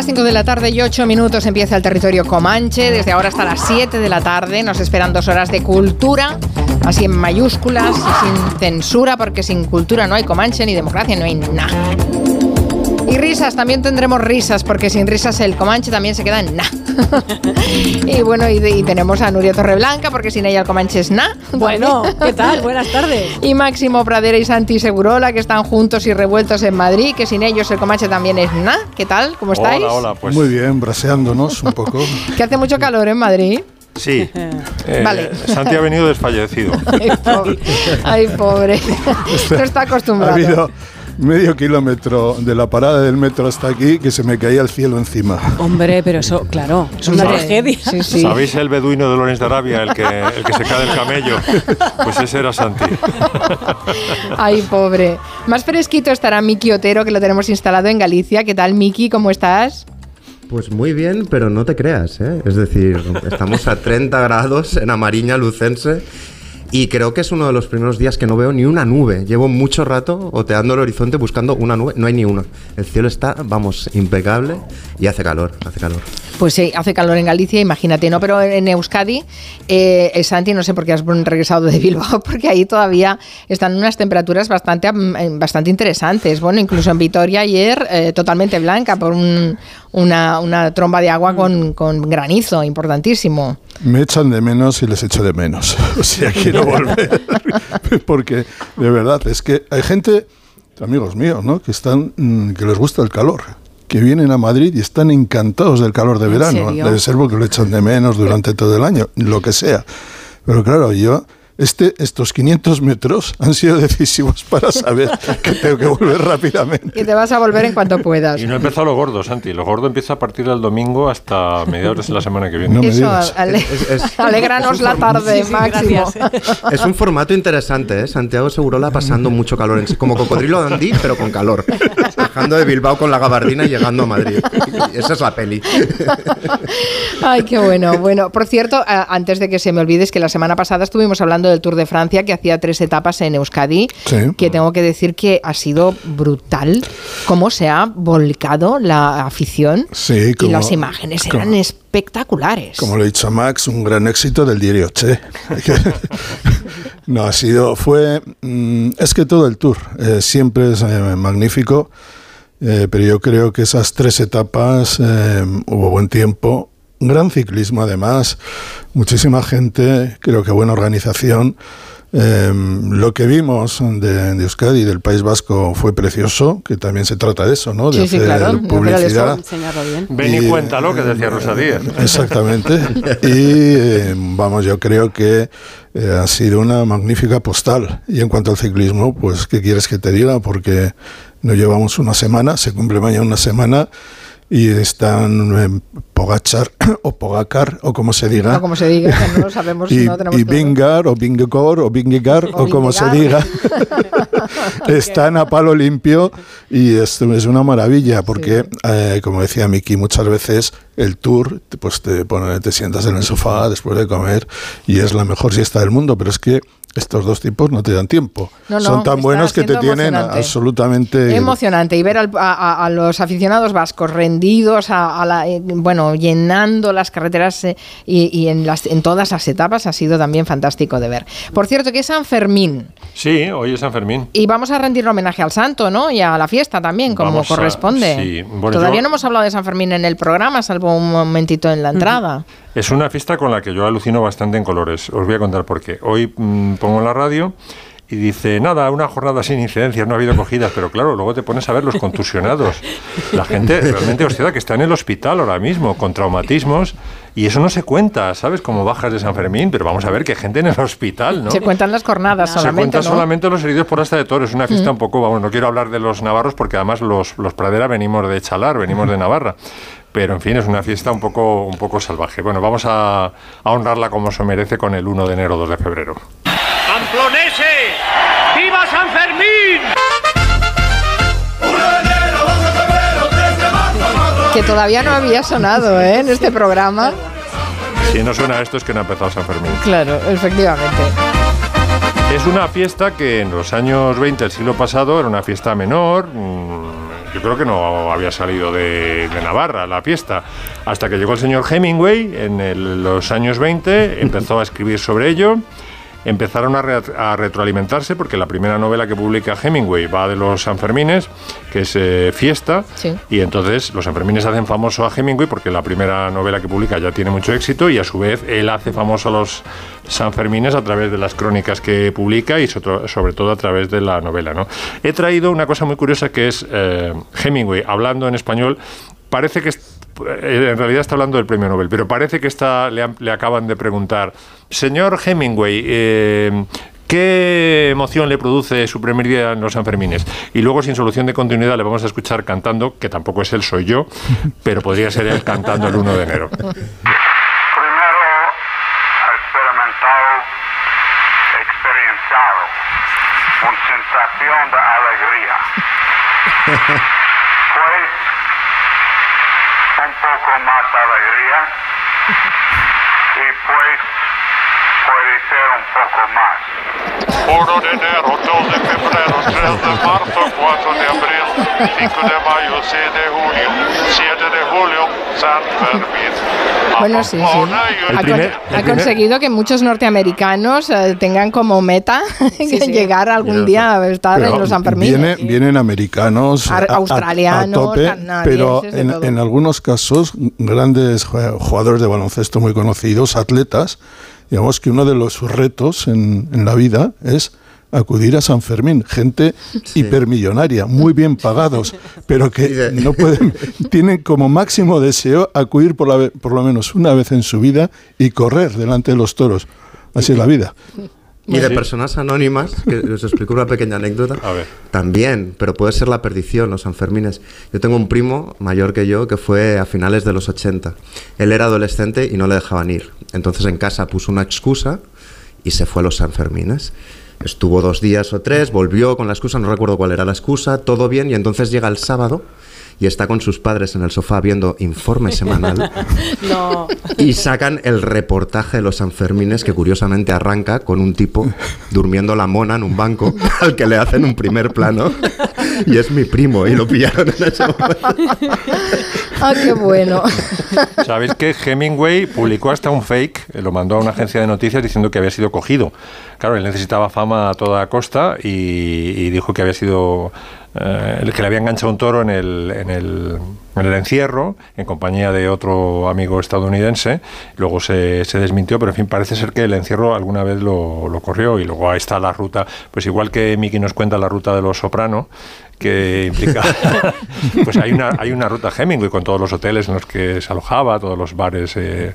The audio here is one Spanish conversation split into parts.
las 5 de la tarde y 8 minutos empieza el territorio Comanche. Desde ahora hasta las 7 de la tarde nos esperan dos horas de cultura, así en mayúsculas y sin censura, porque sin cultura no hay Comanche ni democracia, no hay nada. Y risas, también tendremos risas, porque sin risas el Comanche también se queda en na. y bueno, y, tenemos a Nuria Torreblanca, porque sin ella el Comanche es na. Bueno, ¿qué tal? Buenas tardes. Y Máximo Pradera y Santi Segurola, que están juntos y revueltos en Madrid, que sin ellos el Comanche también es na. ¿Qué tal? ¿Cómo estáis? Hola, hola, pues. Muy bien, braseándonos un poco. que hace mucho calor en Madrid. Sí. Eh, vale. Santi ha venido desfallecido. Ay, pobre. Ay, pobre. no está acostumbrado medio kilómetro de la parada del metro hasta aquí que se me caía el cielo encima. Hombre, pero eso, claro, es una tragedia. ¿Sabéis el beduino de Lorenz de Arabia, el que, el que se cae del camello? Pues ese era Santi. Ay, pobre. Más fresquito estará Miki Otero, que lo tenemos instalado en Galicia. ¿Qué tal, Miki? ¿Cómo estás? Pues muy bien, pero no te creas, ¿eh? Es decir, estamos a 30 grados en Amariña Lucense y creo que es uno de los primeros días que no veo ni una nube. Llevo mucho rato oteando el horizonte buscando una nube. No hay ni una. El cielo está, vamos, impecable y hace calor, hace calor. Pues sí, hace calor en Galicia, imagínate, ¿no? Pero en Euskadi, eh, Santi, no sé por qué has regresado de Bilbao, porque ahí todavía están unas temperaturas bastante, mm, bastante interesantes. Bueno, incluso en Vitoria ayer, eh, totalmente blanca por una, tromba de agua con, con granizo, importantísimo. Me echan de menos y les echo de menos. O sea, quiero volver. Porque, de verdad, es que hay gente, amigos míos, ¿no? Que, están, mm, que les gusta el calor que vienen a Madrid y están encantados del calor de verano. Debe ser porque lo echan de menos durante todo el año, lo que sea. Pero claro, yo este, estos 500 metros han sido decisivos para saber que tengo que volver rápidamente. Y te vas a volver en cuanto puedas. Y no empezado lo gordo, Santi. Lo gordo empieza a partir del domingo hasta mediados de la semana que viene. No Eso, alegranos la tarde, Máximo. Es un formato interesante, ¿eh? Santiago Segurola pasando mucho calor. Como cocodrilo dandí, pero con calor. Bajando de Bilbao con la gabardina y llegando a Madrid. esa es la peli. Ay, qué bueno. Bueno, por cierto, antes de que se me olvides que la semana pasada estuvimos hablando del Tour de Francia, que hacía tres etapas en Euskadi, que tengo que decir que ha sido brutal cómo se ha volcado la afición y las imágenes eran espectaculares. Como lo ha dicho Max, un gran éxito del diario Che. no, ha sido, fue, mm, es que todo el Tour eh, siempre es eh, magnífico. Eh, pero yo creo que esas tres etapas hubo buen tiempo, gran ciclismo además, muchísima gente, creo que buena organización. Em, lo que vimos de, de, Euskadi y del País Vasco fue precioso, que también se trata de eso, ¿no? De hacer claro, publicidad. Ven y, cuéntalo, que decía Rosa Díaz. Exactamente. y em, vamos, yo creo que eh, ha sido una magnífica postal. Y en cuanto al ciclismo, pues, ¿qué quieres que te diga? Porque no llevamos una semana, se cumple mañana una semana y están en Pogachar o Pogacar o como se diga. O como se diga, no lo sabemos. y, no tenemos y Vingar o Vingegor o Vingegar o, como se diga. están a palo limpio y esto es una maravilla porque, eh, como decía Miki, muchas veces el tour, pues te, te sientas en el sofá después de comer y es la mejor siesta del mundo, pero es que estos dos tipos no te dan tiempo. Son tan buenos que te tienen absolutamente... Emocionante. Y ver a, los aficionados vascos rendidos, a, eh, bueno, llenando las carreteras eh, y, en, las, en todas las etapas ha sido también fantástico de ver. Por cierto, que es San Fermín. Sí, hoy es San Fermín. Y vamos a rendir homenaje al santo, ¿no? Y a la fiesta también, como corresponde. Todavía no hemos hablado de San Fermín en el programa, salvo un momentito en la entrada. Es una fiesta con la que yo alucino bastante en colores. Os voy a contar por qué. Hoy mm, pongo la radio y dice, nada, una jornada sin incidencias, no ha habido cogidas, pero claro, luego te pones a ver los contusionados. La gente realmente hostia, que está en el hospital ahora mismo, con traumatismos, y eso no se cuenta, ¿sabes? Como bajas de San Fermín, pero vamos a ver que gente en el hospital, ¿no? Se cuentan las jornadas solamente, Se cuentan solamente los heridos por hasta de toros, es una fiesta un poco, vamos, no quiero hablar de los navarros porque además los, los Pradera venimos de Chalar, venimos de Navarra pero en fin, es una fiesta un poco, un poco salvaje. Bueno, vamos a, a honrarla como se merece con el 1 de enero, 2 de febrero. ¡Pamplonese! ¡Viva San Fermín! Que todavía no había sonado ¿eh? en este programa. Si no suena esto es que no ha empezado San Fermín. Claro, efectivamente. Es una fiesta que en los años 20 del siglo pasado era una fiesta menor, mm, yo creo que no había salido de, Navarra la fiesta, hasta que llegó el señor Hemingway en los años 20, empezó a escribir sobre ello empezaron a, re- a retroalimentarse porque la primera novela que publica Hemingway va de los Sanfermines, que es eh, Fiesta, Sí. y entonces los Sanfermines hacen famoso a Hemingway porque la primera novela que publica ya tiene mucho éxito y a su vez él hace famoso a los Sanfermines a través de las crónicas que publica y sobre, todo a través de la novela. ¿no? He traído una cosa muy curiosa que es eh, Hemingway hablando en español. Parece que en realidad está hablando del premio Nobel, pero parece que está, le, le acaban de preguntar, señor Hemingway, eh, ¿qué emoción le produce su primer día en los Sanfermines? Y luego, sin solución de continuidad, le vamos a escuchar cantando, que tampoco es él, soy yo, pero podría ser él cantando el 1 de enero. Primero, experimentado, experienciado, una sensación de alegría. Pues, más alegría y pues puede ser un poco más. 1 de enero, 2 de febrero, 3 de marzo, 4 de abril, 5 de mayo, 6 de junio, 7 de julio, San Fermín. Bueno, sí, sí. El Ha, primer- ha primer- conseguido que muchos norteamericanos eh, tengan como meta sí. llegar algún día a estar Pero en los Sanfermines. viene- vienen americanos, Ar- a- a- australianos, a tope, pero en, en algunos casos grandes jugadores de baloncesto muy conocidos, atletas, digamos que uno de los retos en, en la vida es acudir a San Fermín, gente hipermillonaria, muy bien pagados, pero que no pueden, tienen como máximo deseo acudir por, la ve- por lo menos una vez en su vida y correr delante de los toros. Así es la vida. Y de personas anónimas, que os explico una pequeña anécdota. A ver. También, pero puede ser la perdición, los Sanfermines. Yo tengo un primo mayor que yo que fue a finales de los 80. Él era adolescente y no le dejaban ir. Entonces en casa puso una excusa y se fue a los Sanfermines. Estuvo dos días o tres, volvió con la excusa, no recuerdo cuál era la excusa, todo bien, y entonces llega el sábado y está con sus padres en el sofá viendo informe semanal. No. Y sacan el reportaje de los Sanfermines que curiosamente arranca con un tipo durmiendo la mona en un banco al que le hacen un primer plano y es mi primo y lo pillaron en ese momento. Ah, qué bueno. ¿Sabéis que Hemingway publicó hasta un fake? eh, Lo mandó a una agencia de noticias diciendo que había sido cogido. Claro, él necesitaba fama a toda costa y, y dijo que había sido. Eh, el que le había enganchado un toro en el, en, el, en el encierro, en compañía de otro amigo estadounidense. Luego se, se desmintió, pero en fin, parece ser que el encierro alguna vez lo, lo corrió. Y luego ahí está la ruta. Pues igual que Miki nos cuenta la ruta de los Soprano, que implica. pues hay una, hay una ruta Hemingway con todos los hoteles en los que se alojaba, todos los bares eh,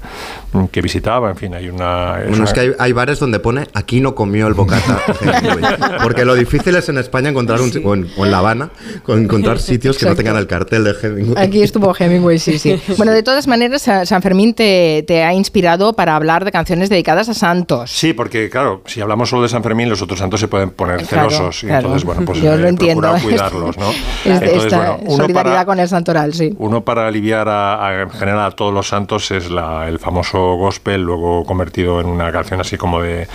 que visitaba, en fin, hay una. es Bueno, una- es que hay, hay bares donde pone aquí no comió el bocata. Hemingway". Porque lo difícil es en España encontrar un, o, en, o en La Habana con encontrar sitios que no tengan el cartel de Hemingway. Aquí estuvo Hemingway, sí, sí. Bueno, de todas maneras, Sa- San Fermín te, te ha inspirado para hablar de canciones dedicadas a santos. Sí, porque claro, si hablamos solo de San Fermín, los otros santos se pueden poner Claro, celosos. Y claro. entonces, bueno, pues Yo lo entiendo. procurar cuidarlos, ¿no? Es de Entonces, esta bueno, uno solidaridad para- con el santoral, sí. Uno para aliviar a, a- en general a todos los santos es la- el famoso gospel, luego convertido en una canción así como de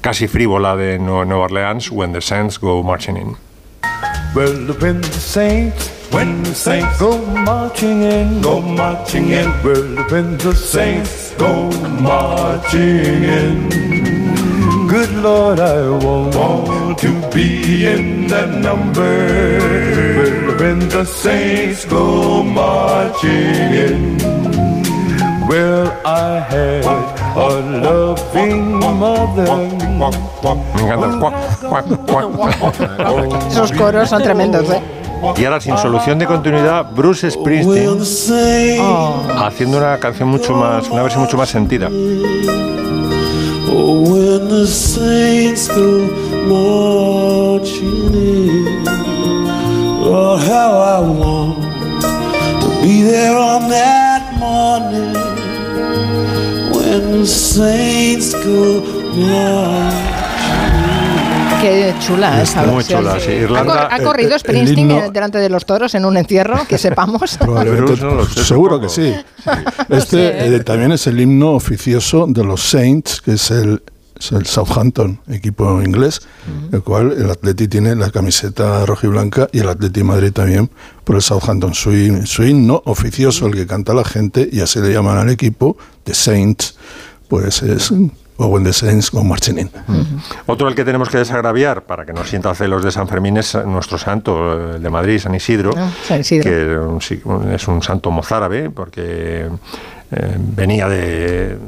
casi frívola de Nue- Nueva Orleans, When the Saints Go Marching In. Well, when the saints, when the saints go marching in, go marching in. Well, when the saints go marching in. Good Lord, I want, want to be in that number. When the saints go marching in. Well, I had a loving mother. Esos coros son tremendos, ¿eh? Y ahora, sin solución de continuidad, Bruce Springsteen haciendo una canción mucho más, una versión mucho más sentida. Oh, when the saints go marching in, oh, how I want to be there on that morning when the saints go marching. Qué chula esa Muy versión. chula, sí. ¿Ha, Irlanda, cor- ha el- corrido Springsteen himno- eh, delante de los toros en un encierro, que sepamos? Probablemente, Bruce, no lo sé, seguro que sí. Este eh, también es el himno oficioso de los Saints, que es el es el Southampton, equipo inglés, el cual el Atleti tiene la camiseta rojiblanca y el Atleti Madrid también por el Southampton. Su, su himno oficioso, el que canta la gente, y así le llaman al equipo, The Saints, pues es o When the Saints Go Marching In. Otro al que tenemos que desagraviar para que no sienta celos de San Fermín es nuestro santo, el de Madrid, San Isidro, Ah, San Isidro. que es un santo mozárabe porque eh, venía de...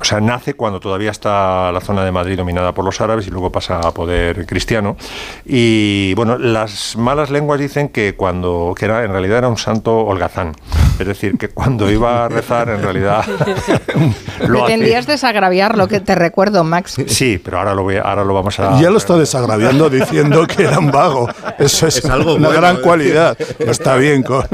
O sea, nace cuando todavía está la zona de Madrid dominada por los árabes y luego pasa a poder cristiano. Y bueno, las malas lenguas dicen que cuando que era en realidad era un santo holgazán, es decir, que cuando iba a rezar en realidad lo hacía. Pretendías desagraviar lo que te recuerdo, Max. Sí, pero ahora lo, voy- ahora lo vamos a... Ya lo está desagraviando diciendo que era un vago. Eso es, Es algo una bueno, gran ¿eh? cualidad. Está bien con...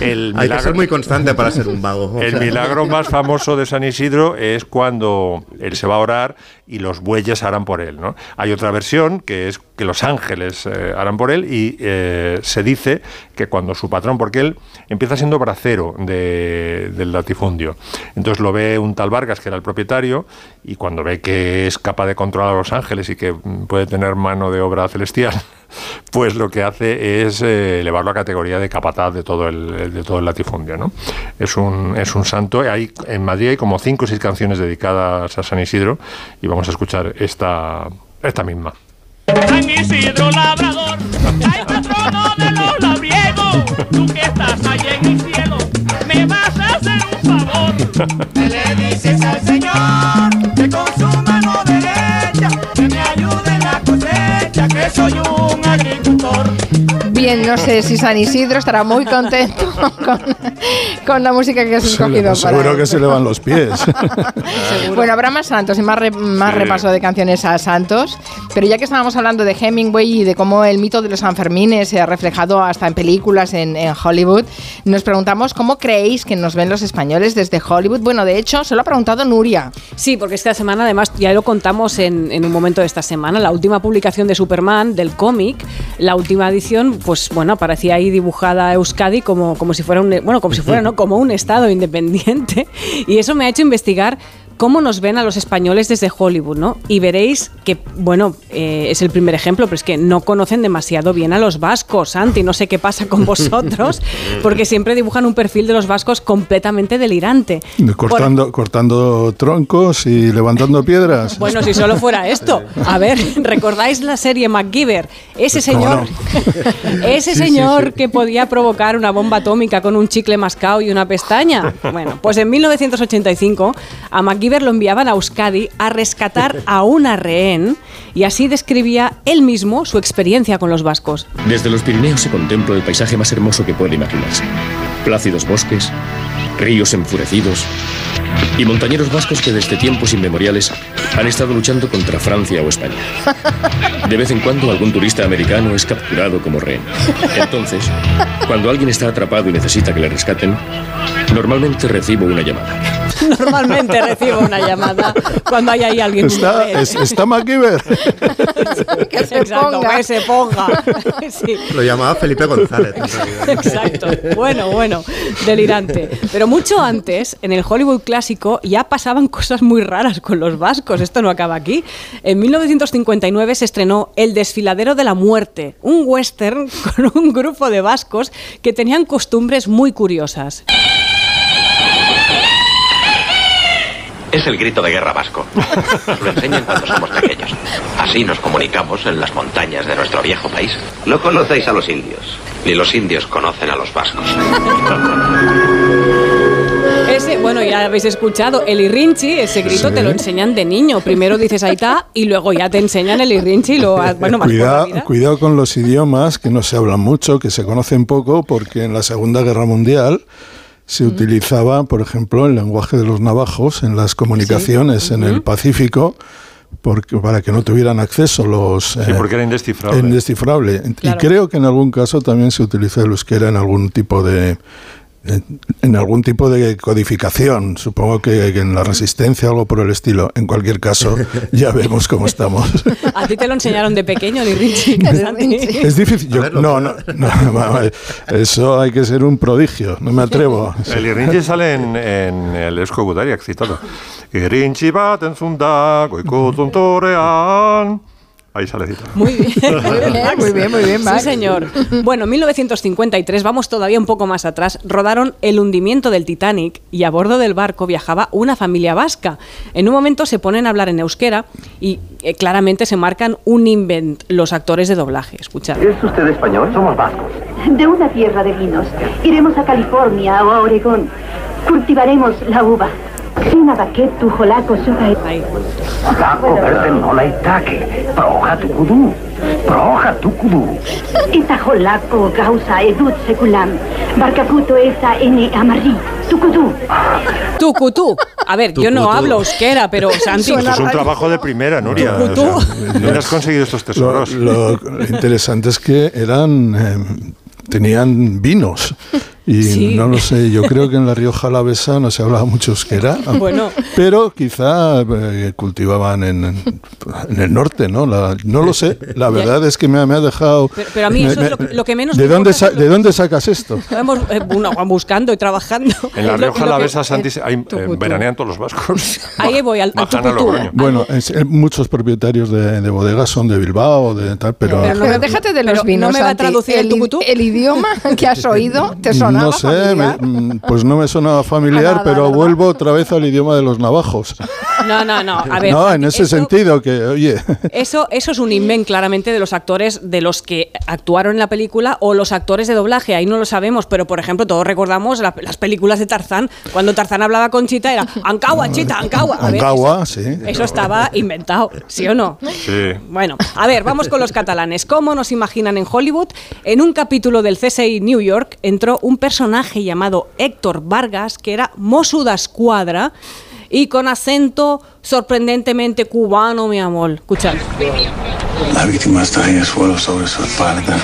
El Hay que milagro- ser muy constante para ser un vago. El sea. milagro más famoso de San Isidro es cuando él se va a orar y los bueyes harán por él. ¿no? Hay otra versión que es que los ángeles eh, harán por él y eh, se dice que cuando su patrón, porque él empieza siendo bracero de- del latifundio, entonces lo ve un tal Vargas que era el propietario y cuando ve que es capaz de controlar a los ángeles y que mm, puede tener mano de obra celestial, pues lo que hace es eh, elevarlo a categoría de capataz de todo el, de todo el latifundio. ¿no? Es, un, es un santo. Hay, en Madrid hay como cinco o seis canciones dedicadas a San Isidro y vamos a escuchar esta, esta misma. San Isidro Labrador, ay patrono de los labriegos, tú que estás allá en el cielo, me vas a hacer un favor. Me le dices al Señor que con que soy un agricultor. Bien, no sé si San Isidro estará muy contento con, con la música que has Se le- escogido para seguro él. que se le van los pies. Bueno, habrá más santos y más, re- más Sí. repaso de canciones a santos, pero ya que estábamos hablando de Hemingway y de cómo el mito de los Sanfermines se ha reflejado hasta en películas en, en Hollywood, nos preguntamos cómo creéis que nos ven los españoles desde Hollywood. Bueno, de hecho, se lo ha preguntado Nuria. Sí, porque esta semana, además, ya lo contamos en, en un momento de esta semana, la última publicación de Superman, del cómic, la última edición, pues bueno, aparecía ahí dibujada Euskadi como, como si fuera un, bueno, como si fuera, ¿no? Como un estado independiente. Y eso me ha hecho investigar cómo nos ven a los españoles desde Hollywood, ¿no? Y veréis que, bueno, eh, es el primer ejemplo, pero es que no conocen demasiado bien a los vascos, Santi, no sé qué pasa con vosotros, porque siempre dibujan un perfil de los vascos completamente delirante. Por- cortando, cortando troncos y levantando piedras. bueno, si solo fuera esto. A ver, ¿recordáis la serie MacGyver? Ese ¿Cómo señor, ese señor que podía provocar una bomba atómica con un chicle mascado y una pestaña. Bueno, pues en 1985 a MacGyver lo enviaban a Euskadi a rescatar a una rehén y así describía él mismo su experiencia con los vascos. Desde los Pirineos se contempla el paisaje más hermoso que puede imaginarse. Plácidos bosques, ríos enfurecidos y montañeros vascos que desde tiempos inmemoriales han estado luchando contra Francia o España. De vez en cuando algún turista americano es capturado como rehén. Entonces, cuando alguien está atrapado y necesita que le rescaten, normalmente recibo una llamada. Normalmente recibo una llamada cuando hay ahí alguien. Está, es- está MacGyver. Que se Exacto, ponga. que se ponga. Sí. Lo llamaba Felipe González. Exacto. Bueno, bueno, delirante. Pero mucho antes, en el Hollywood clásico, ya pasaban cosas muy raras con los vascos. Esto no acaba aquí. En 1959 se estrenó El desfiladero de la muerte, un western con un grupo de vascos que tenían costumbres muy curiosas. Es el grito de guerra vasco. Nos lo enseñan cuando somos pequeños. Así nos comunicamos en las montañas de nuestro viejo país. No conocéis a los indios. Ni los indios conocen a los vascos. Bueno, ya habéis escuchado, el irrinchi, ese grito Sí. te lo enseñan de niño. Primero dices ahí está y luego ya te enseñan el irrinchi y lo bueno, más Cuidado, cuidado con los idiomas que no se hablan mucho, que se conocen poco, porque en la Segunda Guerra Mundial se utilizaba, por ejemplo, el lenguaje de los navajos en las comunicaciones en el Pacífico, porque, para que no tuvieran acceso los... Sí, eh, porque era indescifrable. indescifrable. Claro. Y creo que en algún caso también se utiliza el euskera en algún tipo de, en, algún tipo de codificación, supongo que, en la resistencia o algo por el estilo. En cualquier caso, ya vemos cómo estamos. A ti te lo enseñaron de pequeño, Richie. Es difícil. yo- no, no, no, no, eso hay que ser un prodigio. No me atrevo. El Irinchi sale en, en el Esko Gudariak citado. Irinchi baten zunda, goikutun torean. Ahí sale citado. Muy bien. Muy bien, muy bien, muy bien, Sí, señor. Bueno, 1953, vamos todavía un poco más atrás, rodaron el hundimiento del Titanic y a bordo del barco viajaba una familia vasca. En un momento se ponen a hablar en euskera y eh, claramente se marcan un invent los actores de doblaje. Escuchad. ¿Es usted español? Somos vascos. De una tierra de vinos. Iremos a California o a Oregón. Cultivaremos la uva. Sina baketu jolaco suga. Taco verde nola itake. Proja tukudu. Proja tukudu. Eta jolaco gausa edut seculam. Barcaputo esa ene amarri. Tucudú. Tucutú. A ver, yo no hablo euskera, pero Santi... Esto es un trabajo de primera, Nuria. Tucutú. O sea, ¿Dónde has conseguido estos Lo, tesoros? lo- lo interesante es que eran eh, tenían vinos y Sí. no lo sé. Yo creo que en la Rioja Alavesa no se hablaba mucho euskera, Bueno. pero quizá eh, cultivaban en, en el norte, ¿no? La- no lo sé. La verdad es que me, ha- me ha dejado. Pero- pero a mí eso me- es lo que- lo que menos ¿De me dónde sa- de dónde sacas esto? Hemos, eh, bueno, buscando y trabajando. En la Rioja Alavesa, Santi, hay, eh, Tucutú. veranean todos los vascos. Ahí voy, al, al tucutú. Bueno, es- eh, muchos propietarios de, de bodegas son de Bilbao, de tal, pero, Pero no déjate de los ¿no vinos. me va a traducir el i- tucutú? el idioma que has oído te sonaba no sé, me- mm, pues no me sonaba familiar, Nada, pero vuelvo otra vez al idioma de los navajos. No, no, no. A ver, no, en ese eso- sentido que, oye, Eso, eso es un invent claramente de los actores de los que actuaron en la película o los actores de doblaje, ahí no lo sabemos, pero por ejemplo todos recordamos la- las películas de Tarzán, cuando Tarzán hablaba con Chita era Ankawa, Chita, Ankawa. A ver, Ankawa, eso, sí. eso estaba inventado, ¿sí o no? Sí. Bueno, a ver, vamos con los catalanes. ¿Cómo nos imaginan en Hollywood? En un capítulo del CSI New York entró un personaje llamado Héctor Vargas, que era Mosu da Escuadra, y con acento sorprendentemente cubano, mi amor. Escuchad. La víctima está en el suelo sobre su espalda.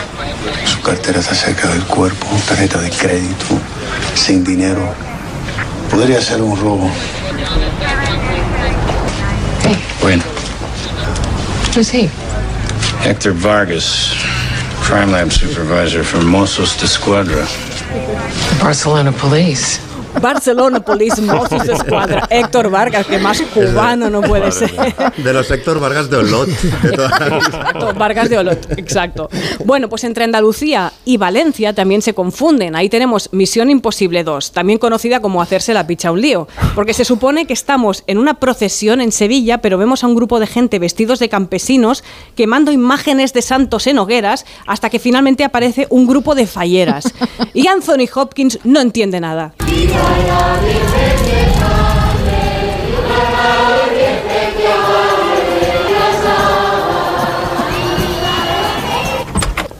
Su cartera está cerca del cuerpo, tarjeta de crédito, sin dinero. Podría ser un robo. Bueno, Who's he? Hector Vargas, Crime Lab Supervisor for Mossos de Escuadra. Barcelona police. Barcelona Police Mossos Escuadra. Héctor Vargas, que más cubano no puede ser. De los Héctor Vargas de Olot. de. Exacto, Vargas de Olot, exacto. Bueno, pues entre Andalucía y Valencia también se confunden. Ahí tenemos Misión Imposible 2, también conocida como hacerse la picha un lío, porque se supone que estamos en una procesión en Sevilla, pero vemos a un grupo de gente vestidos de campesinos quemando imágenes de santos en hogueras hasta que finalmente aparece un grupo de falleras. Y Anthony Hopkins no entiende nada.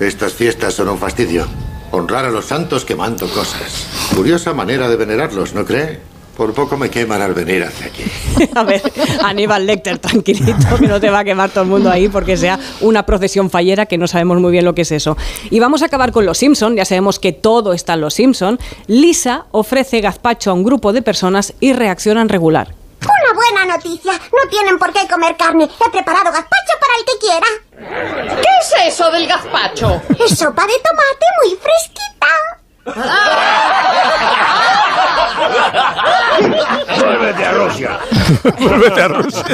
Estas fiestas son un fastidio. Honrar a los santos quemando cosas. Curiosa manera de venerarlos, ¿no cree? Por poco me queman al venir hacia aquí. A ver, Aníbal Lecter, tranquilito, que no te va a quemar todo el mundo ahí porque sea una procesión fallera que no sabemos muy bien lo que es eso. Y vamos a acabar con Los Simpson, ya sabemos que todo está en Los Simpson. Lisa ofrece gazpacho a un grupo de personas y reaccionan regular. Una buena noticia. No tienen por qué comer carne. He preparado gazpacho para el que quiera. ¿Qué es eso del gazpacho? Es sopa de tomate muy fresquita. ¡Vuélvete a Rusia! Vuélvete a Rusia.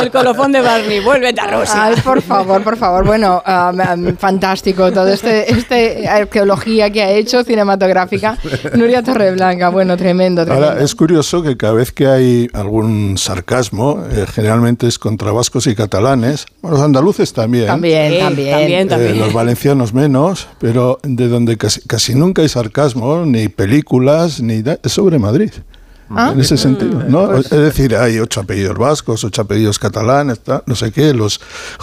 El colofón de Barney, vuélvete a Rusia. Ay, por favor, por favor. Bueno, um, um, fantástico todo este, este arqueología que ha hecho cinematográfica Nuria Torreblanca. Bueno, tremendo, tremendo. Ahora, es curioso que cada vez que hay algún sarcasmo, eh, generalmente es contra vascos y catalanes, bueno, los andaluces también. También, Sí, también. también, Eh, también. los valencianos menos, pero de donde casi, casi nunca hay sarcasmo, ni películas, ni es sobre Madrid. Ah. En ese sentido, ¿no? Es decir, hay ocho apellidos vascos, ocho apellidos catalanes, tal, no sé qué. Los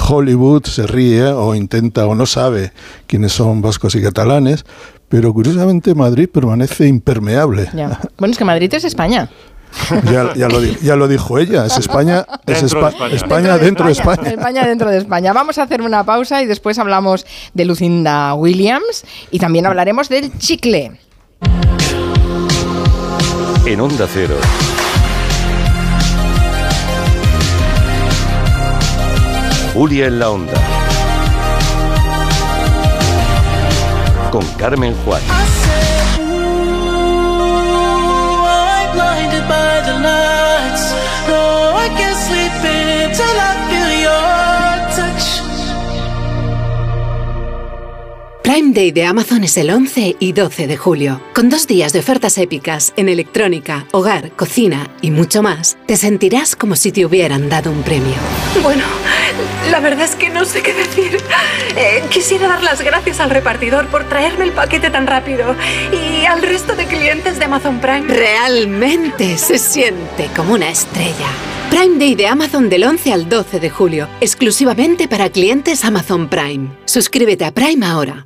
Hollywood se ríe o intenta o no sabe quiénes son vascos y catalanes, pero curiosamente Madrid permanece impermeable. Ya. Bueno, es que Madrid es España. Ya, ya lo, ya lo dijo ella, es España, es Dentro de Espa- España. España dentro de España. España dentro de España. Vamos a hacer una pausa y después hablamos de Lucinda Williams y también hablaremos del chicle. en Onda Cero. Julia en la Onda. Con Carmen Juan. Prime Day de Amazon es el 11 y 12 de julio. Con dos días de ofertas épicas en electrónica, hogar, cocina y mucho más, te sentirás como si te hubieran dado un premio. Bueno, la verdad es que no sé qué decir. Eh, quisiera dar las gracias al repartidor por traerme el paquete tan rápido y al resto de clientes de Amazon Prime. Realmente se siente como una estrella. Prime Day de Amazon del 11 al 12 de julio, exclusivamente para clientes Amazon Prime. Suscríbete a Prime ahora.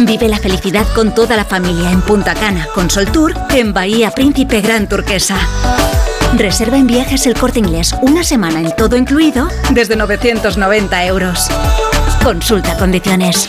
Vive la felicidad con toda la familia en Punta Cana con Sol Tour en Bahía Príncipe Gran Turquesa. Reserva en viajes el corte inglés una semana en todo incluido desde 990 euros. Consulta condiciones.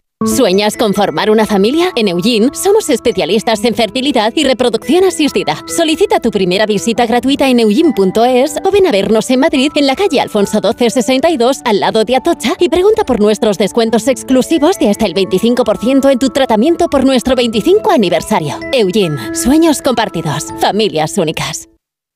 ¿Sueñas con formar una familia? En Eugene somos especialistas en fertilidad y reproducción asistida. Solicita tu primera visita gratuita en eugene.es o ven a vernos en Madrid en la calle Alfonso 1262 al lado de Atocha y pregunta por nuestros descuentos exclusivos de hasta el 25% en tu tratamiento por nuestro 25 aniversario. Eugene, sueños compartidos, familias únicas.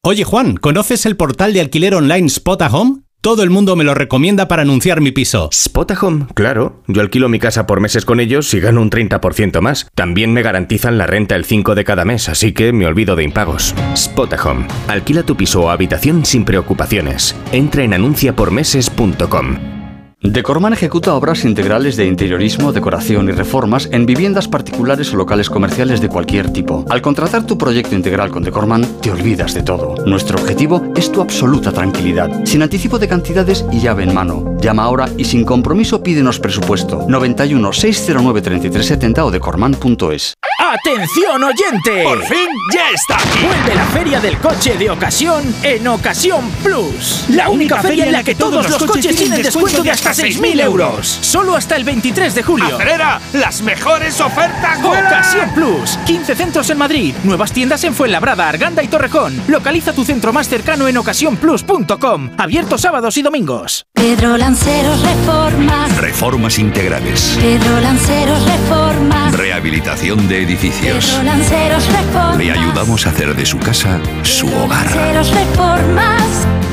Oye Juan, ¿conoces el portal de alquiler online Spot Home? Todo el mundo me lo recomienda para anunciar mi piso. Spotahome, claro. Yo alquilo mi casa por meses con ellos y gano un 30% más. También me garantizan la renta el 5 de cada mes, así que me olvido de impagos. Spotahome. Alquila tu piso o habitación sin preocupaciones. Entra en anunciapormeses.com. Decorman ejecuta obras integrales de interiorismo, decoración y reformas en viviendas particulares o locales comerciales de cualquier tipo. Al contratar tu proyecto integral con Decorman, te olvidas de todo. Nuestro objetivo es tu absoluta tranquilidad, sin anticipo de cantidades y llave en mano. Llama ahora y sin compromiso pídenos presupuesto. 91 609 3370 o decorman.es. ¡Atención oyente! ¡Por fin ya está aquí! Vuelve la feria del coche de ocasión en Ocasión Plus. La única feria en la que todos los coches tienen descuento de hasta 6.000 euros. Solo hasta el 23 de julio. ¡Acelera! ¡Las mejores ofertas! vuelan! Ocasión Plus. 15 centros en Madrid. Nuevas tiendas en Fuenlabrada, Arganda y Torrejón. Localiza tu centro más cercano en ocasiónplus.com. Abierto sábados y domingos. Pedro Lanceros Reformas. Reformas integrales. Pedro Lanceros Reformas. Rehabilitación de edificios. Pedro Lanceros Reformas. Le ayudamos a hacer de su casa su hogar. Lanceros Reformas.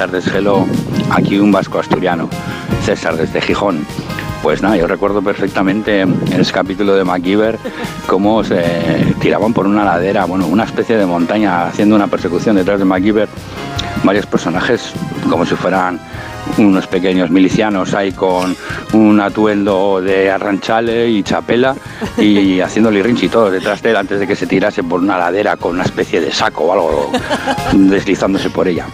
tardes, hello. Aquí un vasco asturiano, César desde Gijón. Pues nada, yo recuerdo perfectamente en ese capítulo de MacGyver cómo se tiraban por una ladera, bueno, una especie de montaña haciendo una persecución detrás de MacGyver. Varios personajes como si fueran unos pequeños milicianos ahí con un atuendo de arranchale y chapela y haciéndole rinchi y todo detrás de él antes de que se tirase por una ladera con una especie de saco o algo deslizándose por ella.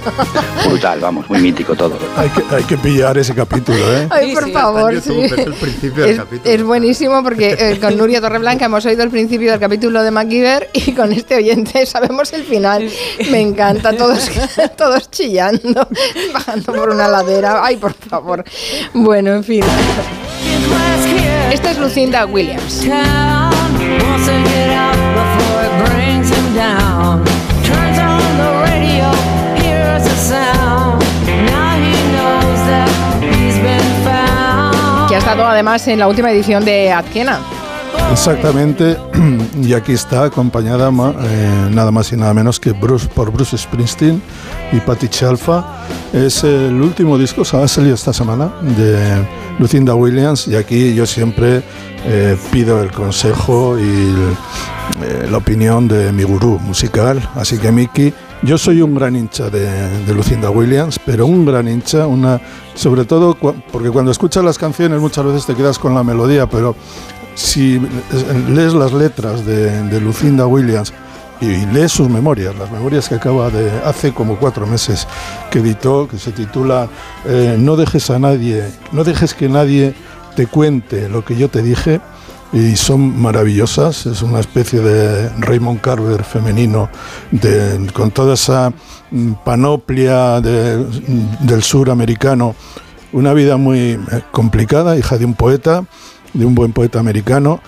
Brutal, vamos, muy mítico todo. Hay que, hay que pillar ese capítulo, ¿eh? Ay, por favor, sí. Es, es buenísimo porque eh, con Nuria Torreblanca hemos oído el principio del capítulo de MacGyver y con este oyente sabemos el final. Me encanta, todos, todos chillando, bajando por una ladera. Ay, por favor. Bueno, en fin. Esta es Lucinda Williams. Que ha estado además en la última edición de Atkena. Exactamente, y aquí está acompañada eh, nada más y nada menos que por Bruce Springsteen y Patti Chalfa. Es el último disco, ha salido esta semana, de Lucinda Williams, y aquí yo siempre eh, pido el consejo y eh, la opinión de mi gurú musical. Así que, Miki, yo soy un gran hincha de, Lucinda Williams, pero un gran hincha, una, sobre todo porque cuando escuchas las canciones muchas veces te quedas con la melodía, pero si lees las letras de, Lucinda Williams y lees sus memorias, las memorias que acaba de hace como cuatro meses que editó, que se titula eh, No dejes a nadie, no dejes que nadie te cuente lo que yo te dije y son maravillosas, es una especie de Raymond Carver femenino con toda esa mm, panoplia de- del sur americano, una vida muy eh, complicada, hija de un poeta, de un buen poeta americano,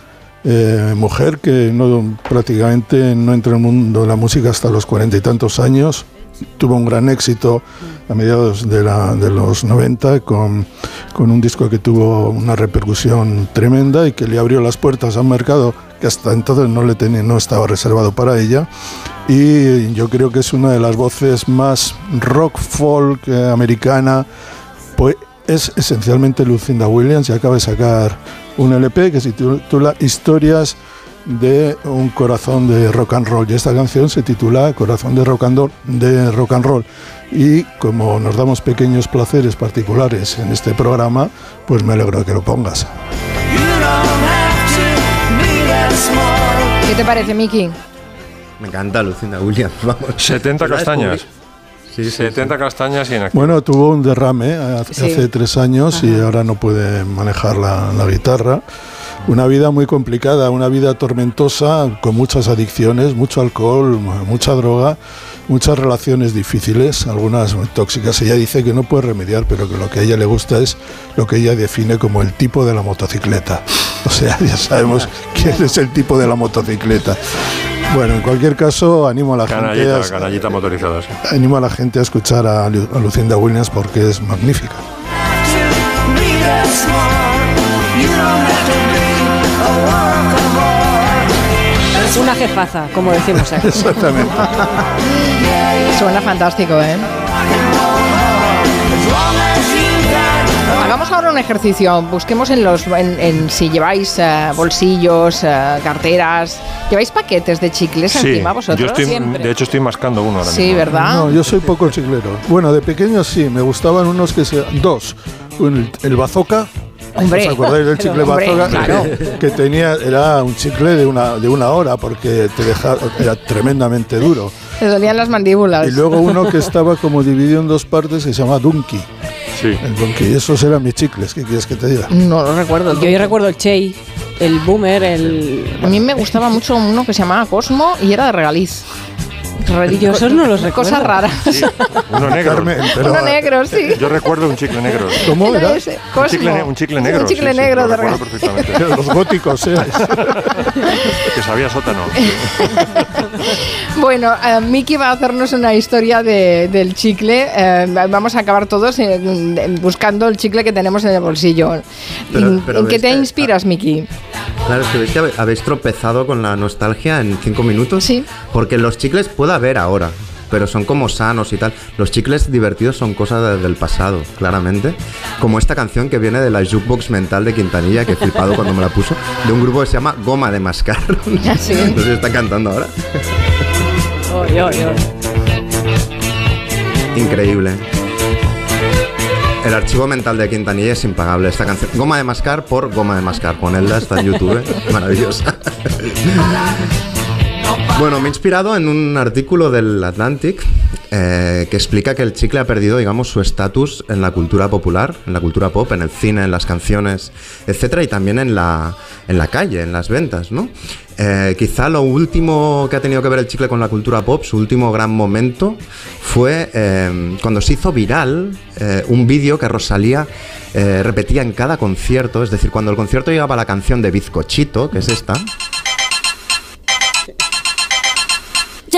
eh, mujer que no, prácticamente no entró en el mundo de la música hasta los cuarenta y tantos años, tuvo un gran éxito a mediados de, la- de los 90 con, con un disco que tuvo una repercusión tremenda y que le abrió las puertas a un mercado que hasta entonces no, le tenía, no estaba reservado para ella. Y yo creo que es una de las voces más rock folk eh, americana. Pues es esencialmente Lucinda Williams y acaba de sacar un LP que se titula Historias de un corazón de rock and roll y esta canción se titula Corazón de rock and roll, de rock and roll y como nos damos pequeños placeres particulares en este programa pues me alegro de que lo pongas ¿Qué te parece, Miki? Me encanta Lucinda Williams, vamos. 70 La castañas. Sí, sí, 70 castañas y en activo. bueno tuvo un derrame hace, Sí. hace tres años y ahora no puede manejar la, la guitarra una vida muy complicada, una vida tormentosa, con muchas adicciones, mucho alcohol, mucha droga, muchas relaciones difíciles, algunas muy tóxicas. Ella dice que no puede remediar, pero que lo que a ella le gusta es lo que ella define como el tipo de la motocicleta. O sea, ya sabemos quién es el tipo de la motocicleta. Bueno, en cualquier caso, animo a la gente Canallita, a, canallita motorizada. sí. animo a la gente a escuchar a, Lu- a Lucinda Williams porque es magnífica. Es una jefaza, como decimos aquí. Exactamente. Suena fantástico, ¿eh? Hagamos ahora un ejercicio. Busquemos en los en, en si lleváis eh, bolsillos, eh, carteras. ¿Lleváis paquetes de chicles Sí, encima vosotros? yo estoy, de hecho estoy mascando uno ahora Sí, mismo. ¿verdad? No, yo soy poco chiclero. Bueno, de pequeño sí, me gustaban unos que se. Dos. Un- el bazooka. Hombre, ¿Os acordáis del chicle hombre, bazooka? claro. Que, que tenía, era un chicle de una, de una hora porque te dejaba, era tremendamente duro. Te dolían las mandíbulas. Y luego uno que estaba como dividido en dos partes que se llama Dunky. Sí. Esos eran mis chicles, ¿qué quieres que te diga? No lo recuerdo. Yo, yo recuerdo el Chey, el Boomer, el... A mí me gustaba mucho uno que se llamaba Cosmo y era de regaliz. Yo esos no los recuerdo. Cosas raras. Uno negro. Carmen, pero- Uno negro, sí. Yo recuerdo un chicle negro. ¿Cómo Era era? ese, Un chicle, un chicle negro. Un chicle sí, sí, negro lo de recuerdo perfectamente. Los góticos, ¿eh? que sabía sótano. Bueno, eh, Miki va a hacernos una historia de- del chicle. Eh, vamos a acabar todos eh, buscando el chicle que tenemos en el bolsillo. Pero- ¿En, pero en qué te inspiras, Miki? Claro, es que veis que habéis tropezado con la nostalgia en cinco minutos. Sí. Porque los chicles puede haber ahora, pero son como sanos y tal. Los chicles divertidos son cosas de- del pasado, claramente. Como esta canción que viene de la jukebox mental de Quintanilla, que he flipado cuando me la puso, de un grupo que se llama Goma de Mascar. Sí. No sé si está cantando ahora. Increíble. El archivo mental de Quintanilla es impagable. Esta canción, Goma de Mascar por Goma de Mascar. Ponedla, está en YouTube. Maravillosa. Bueno, me he inspirado en un artículo del Atlantic eh, que explica que el chicle ha perdido, digamos, su estatus en la cultura popular, en la cultura pop, en el cine, en las canciones, etcétera, y también en la, en la calle, en las ventas, ¿no? Eh, quizá lo último que ha tenido que ver el chicle con la cultura pop, su último gran momento, fue eh, cuando se hizo viral un vídeo que Rosalía repetía en cada concierto, es decir, cuando el concierto llegaba la canción de Bizcochito, que es esta,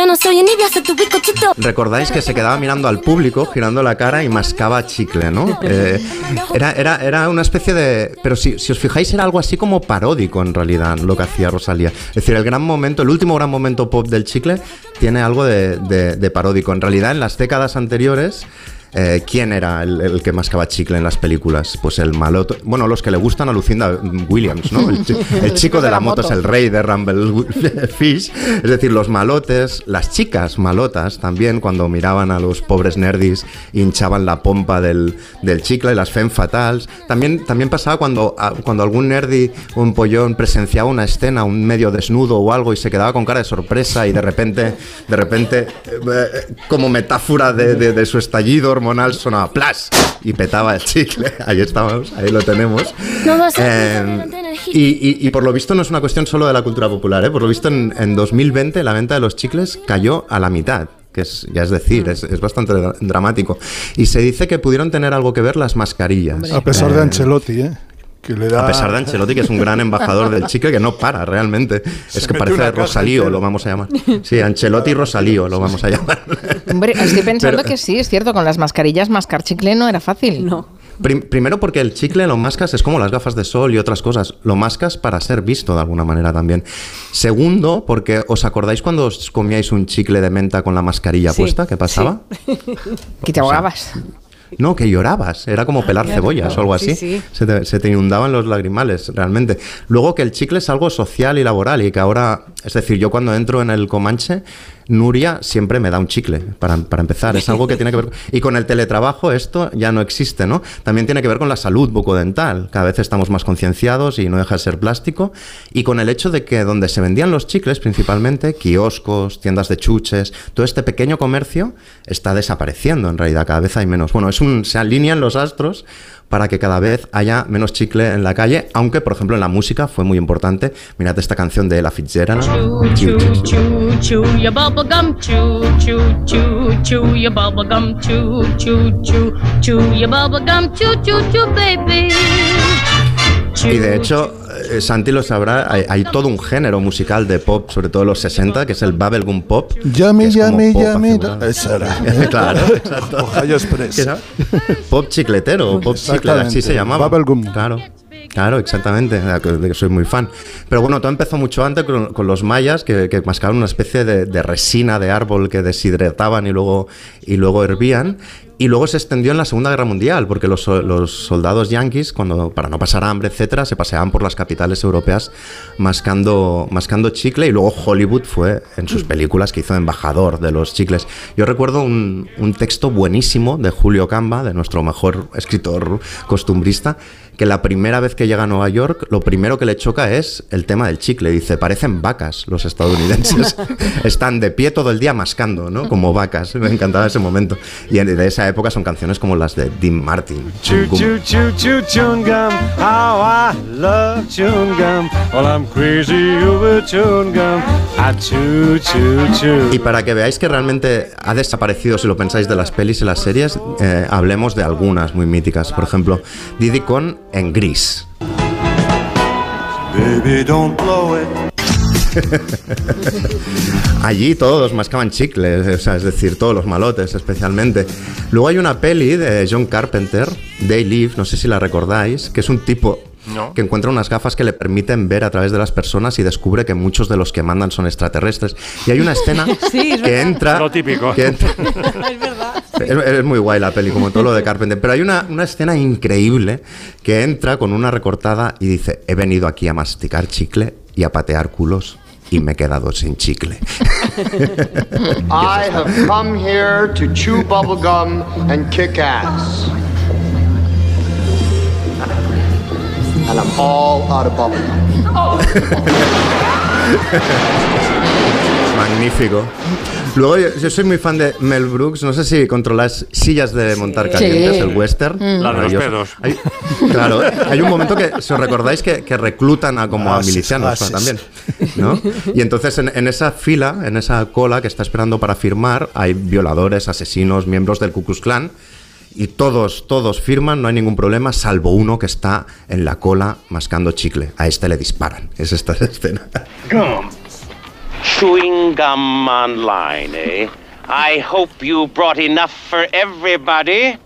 Ya no soy soy tu bizcochito. Recordáis que se quedaba mirando al público, girando la cara y mascaba chicle, ¿no? Eh, era, era, era una especie de... Pero si, si os fijáis, era algo así como paródico en realidad lo que hacía Rosalía. Es decir, el gran momento, el último gran momento pop del chicle tiene algo de- de paródico. En realidad, en las décadas anteriores... eh, ¿Quién era el, el que mascaba chicle en las películas? Pues el maloto. Bueno, los que le gustan a Lucinda Williams, ¿no? El, chi- el chico de la moto es el rey de Rumble Fish. Es decir, los malotes, las chicas malotas también, cuando miraban a los pobres nerdis, hinchaban la pompa del, del chicle, las femme fatales. También, también pasaba cuando, cuando algún nerdi o un pollón presenciaba una escena, un medio desnudo o algo, y se quedaba con cara de sorpresa y de repente, de repente, eh, como metáfora de, de- de su estallido hormonal, sonaba ¡plas! y petaba el chicle. Ahí estamos, ahí lo tenemos. No vas a Eh, y, y- y por lo visto no es una cuestión solo de la cultura popular, ¿eh? por lo visto en, en 2020 la venta de los chicles cayó a la mitad. Que es, ya es decir, es, es bastante dra- dramático. Y se dice que pudieron tener algo que ver las mascarillas. A pesar de Eh, Ancelotti, ¿eh? Que le da... a pesar de Ancelotti, que es un gran embajador del chicle, que no para realmente. es que parece Rosalío, lo vamos a llamar. Sí, Ancelotti y Rosalío lo vamos a llamar. Hombre, estoy pensando Pero- que sí, es cierto, con las mascarillas mascar chicle no era fácil. No. Prim- primero porque el chicle lo mascas, es como las gafas de sol y otras cosas, lo mascas para ser visto de alguna manera también. Segundo, porque os acordáis cuando os comíais un chicle de menta con la mascarilla Sí, puesta, ¿qué pasaba? Que te ahogabas. No, que llorabas, era como pelar claro. cebollas o algo Sí, así. sí. Se, te, se te inundaban los lagrimales, realmente. Luego que el chicle es algo social y laboral y que ahora, es decir, yo cuando entro en el Comanche, Nuria siempre me da un chicle, para, para empezar. Es algo que tiene que ver... Y con el teletrabajo esto ya no existe, ¿no? También tiene que ver con la salud bucodental. Cada vez estamos más concienciados y no deja de ser plástico. Y con el hecho de que donde se vendían los chicles, principalmente, kioscos, tiendas de chuches, todo este pequeño comercio está desapareciendo en realidad. Cada vez hay menos. Bueno, es un, se alinean los astros para que cada vez haya menos chicle en la calle, aunque por ejemplo en la música fue muy importante. Mirad esta canción de Ella Fitzgerald. Chew, chew, chew your bubble gum, chew, chew, chew, chew your bubble gum, chew, chew, chew, chew your bubble gum, chew, chew, chew, baby. Y de hecho, eh, Santi lo sabrá, hay, hay todo un género musical de pop, sobre todo en los 60, que es el bubblegum pop. Llame, llame, pop llame. Esa era. claro, exacto. Ohio Express. Pop chicletero, pop chicle, así se llamaba. Bubblegum. Claro. Claro, exactamente, de que de que soy muy fan. Pero bueno, todo empezó mucho antes con, con los mayas, que, que mascaban una especie de, de resina de árbol que deshidrataban y luego, y luego hervían. Y luego se extendió en la Segunda Guerra Mundial, porque los, so- los soldados yanquis, cuando, para no pasar hambre, etcétera, se paseaban por las capitales europeas mascando, mascando chicle. Y luego Hollywood fue en sus películas que hizo embajador de los chicles. Yo recuerdo un, un texto buenísimo de Julio Camba, de nuestro mejor escritor costumbrista, que la primera vez que llega a Nueva York, lo primero que le choca es el tema del chicle. Dice, parecen vacas los estadounidenses. Están de pie todo el día mascando, ¿no? Como vacas. Me encantaba ese momento. Y de esa época son canciones como las de Dean Martin. Choo choo choo choo chewing gum. How I love chewing gum. Well, I'm crazy over chewing gum. I chew choo choo. Y para que veáis que realmente ha desaparecido, si lo pensáis, de las pelis y las series, eh, hablemos de algunas muy míticas. Por ejemplo, Diddy Con en Gris. Baby, don't blow it. Allí todos mascaban chicles, o sea, es decir, todos los malotes especialmente. Luego hay una peli de John Carpenter, They Live, no sé si la recordáis, que es un tipo No. que encuentra unas gafas que le permiten ver a través de las personas y descubre que muchos de los que mandan son extraterrestres. Y hay una escena Sí, es que verdad. entra... Lo típico. que entra- es verdad. es, es muy guay la peli, como todo lo de Carpenter. Pero hay una, una escena increíble que entra con una recortada y dice: He venido aquí a masticar chicle y a patear culos y me he quedado sin chicle. I have come here to chew bubblegum and kick ass. And I'm all out of bubblegum. Magnífico. Luego yo, yo soy muy fan de Mel Brooks, no sé si controláis sillas de montar calientes, Sí. el western. Mm. La de los Maravilloso. pedos. Hay- claro, hay un momento que, si os recordáis, que, que reclutan a como a Ah, milicianos ah, también. ¿no? Y entonces en, en esa fila, en esa cola que está esperando para firmar, hay violadores, asesinos, miembros del Ku Klux Klan. Y todos, todos firman, no hay ningún problema, salvo uno que está en la cola mascando chicle. A este le disparan. Es esta escena. Gum. Chewing gum online, eh? I hope you brought enough for everybody.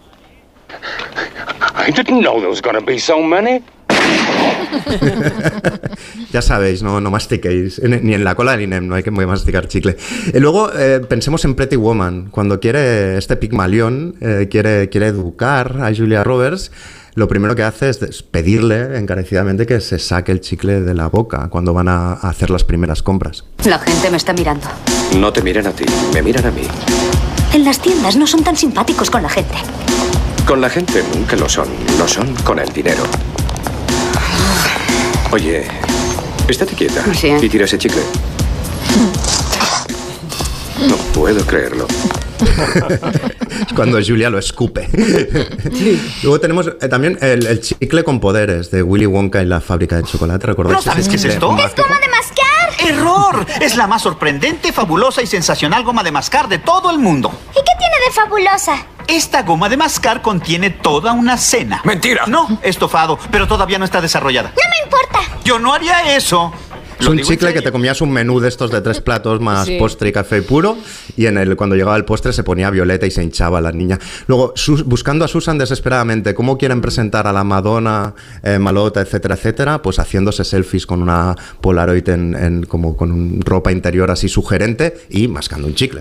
I didn't know there was gonna be so many. Ya sabéis, no, no mastiquéis. Ni en la cola ni en no hay que masticar chicle. Y luego eh, pensemos en Pretty Woman. Cuando quiere este Pigmalión, eh, quiere, quiere educar a Julia Roberts, lo primero que hace es pedirle encarecidamente que se saque el chicle de la boca cuando van a, a hacer las primeras compras. La gente me está mirando. No te miran a ti, me miran a mí. En las tiendas no son tan simpáticos con la gente. Con la gente nunca lo son, lo son con el dinero. Oye, estate quieta y tira ese chicle. No puedo creerlo. Cuando Julia lo escupe. Luego tenemos eh, también el, el chicle con poderes de Willy Wonka y la fábrica de chocolate. ¿Recordáis? ¿No sabes qué es chicle esto? mágico? de mascar! ¡Error! Es la más sorprendente, fabulosa y sensacional goma de mascar de todo el mundo. ¿Y qué tiene de fabulosa? Esta goma de mascar contiene toda una cena. ¡Mentira! No, estofado, pero todavía no está desarrollada. No me importa. Yo no haría eso. Es un chicle que te comías un menú de estos de tres platos más Sí. postre y café puro y en el cuando llegaba el postre se ponía violeta y se hinchaba la niña. Luego, Sus- buscando a Susan desesperadamente, ¿cómo quieren presentar a la Madonna, eh, Malota, etcétera, etcétera? Pues haciéndose selfies con una Polaroid en, en- como con un ropa interior así sugerente y mascando un chicle.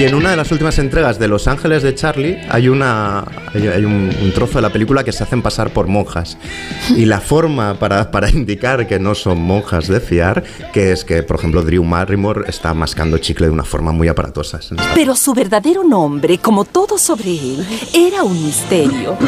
Y en una de las últimas entregas de Los Ángeles de Charlie hay, una, hay, un, un trozo de la película que se hacen pasar por monjas. Y la forma para, para indicar que no son monjas de fiar, que es que, por ejemplo, Drew Barrymore está mascando chicle de una forma muy aparatosa. Pero su verdadero nombre, como todo sobre él, era un misterio.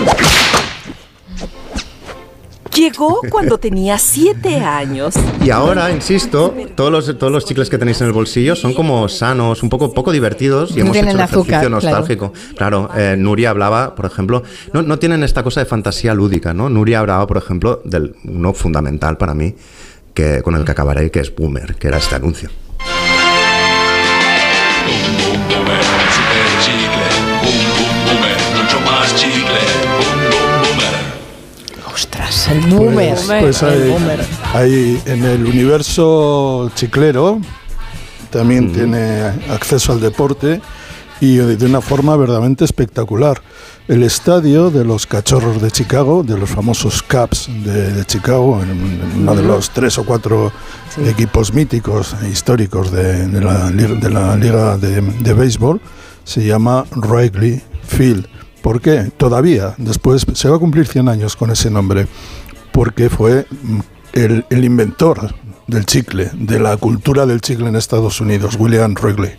Llegó cuando tenía siete años. Y ahora, insisto, todos los, todos los chicles que tenéis en el bolsillo son como sanos, un poco, poco divertidos y No hemos hecho el azúcar, ejercicio claro. nostálgico. Claro, eh, Nuria hablaba, por ejemplo, no, no tienen esta cosa de fantasía lúdica, ¿no? Nuria hablaba, por ejemplo, del uno fundamental para mí, que, con el que acabaré, que es Boomer, que era este anuncio. Super el boomer. Pues, pues el hay, boomer. hay en el universo chiclero también tiene acceso al deporte y de una forma verdaderamente espectacular. El estadio de los cachorros de Chicago, de los famosos Caps de, de Chicago, en, en uno de los tres o cuatro equipos míticos e históricos de, de la, de la liga de, de béisbol, se llama Wrigley Field. ¿Por qué? Todavía, después se va a cumplir 100 años con ese nombre, porque fue mm, el, el inventor del chicle, de la cultura del chicle en Estados Unidos, William Wrigley.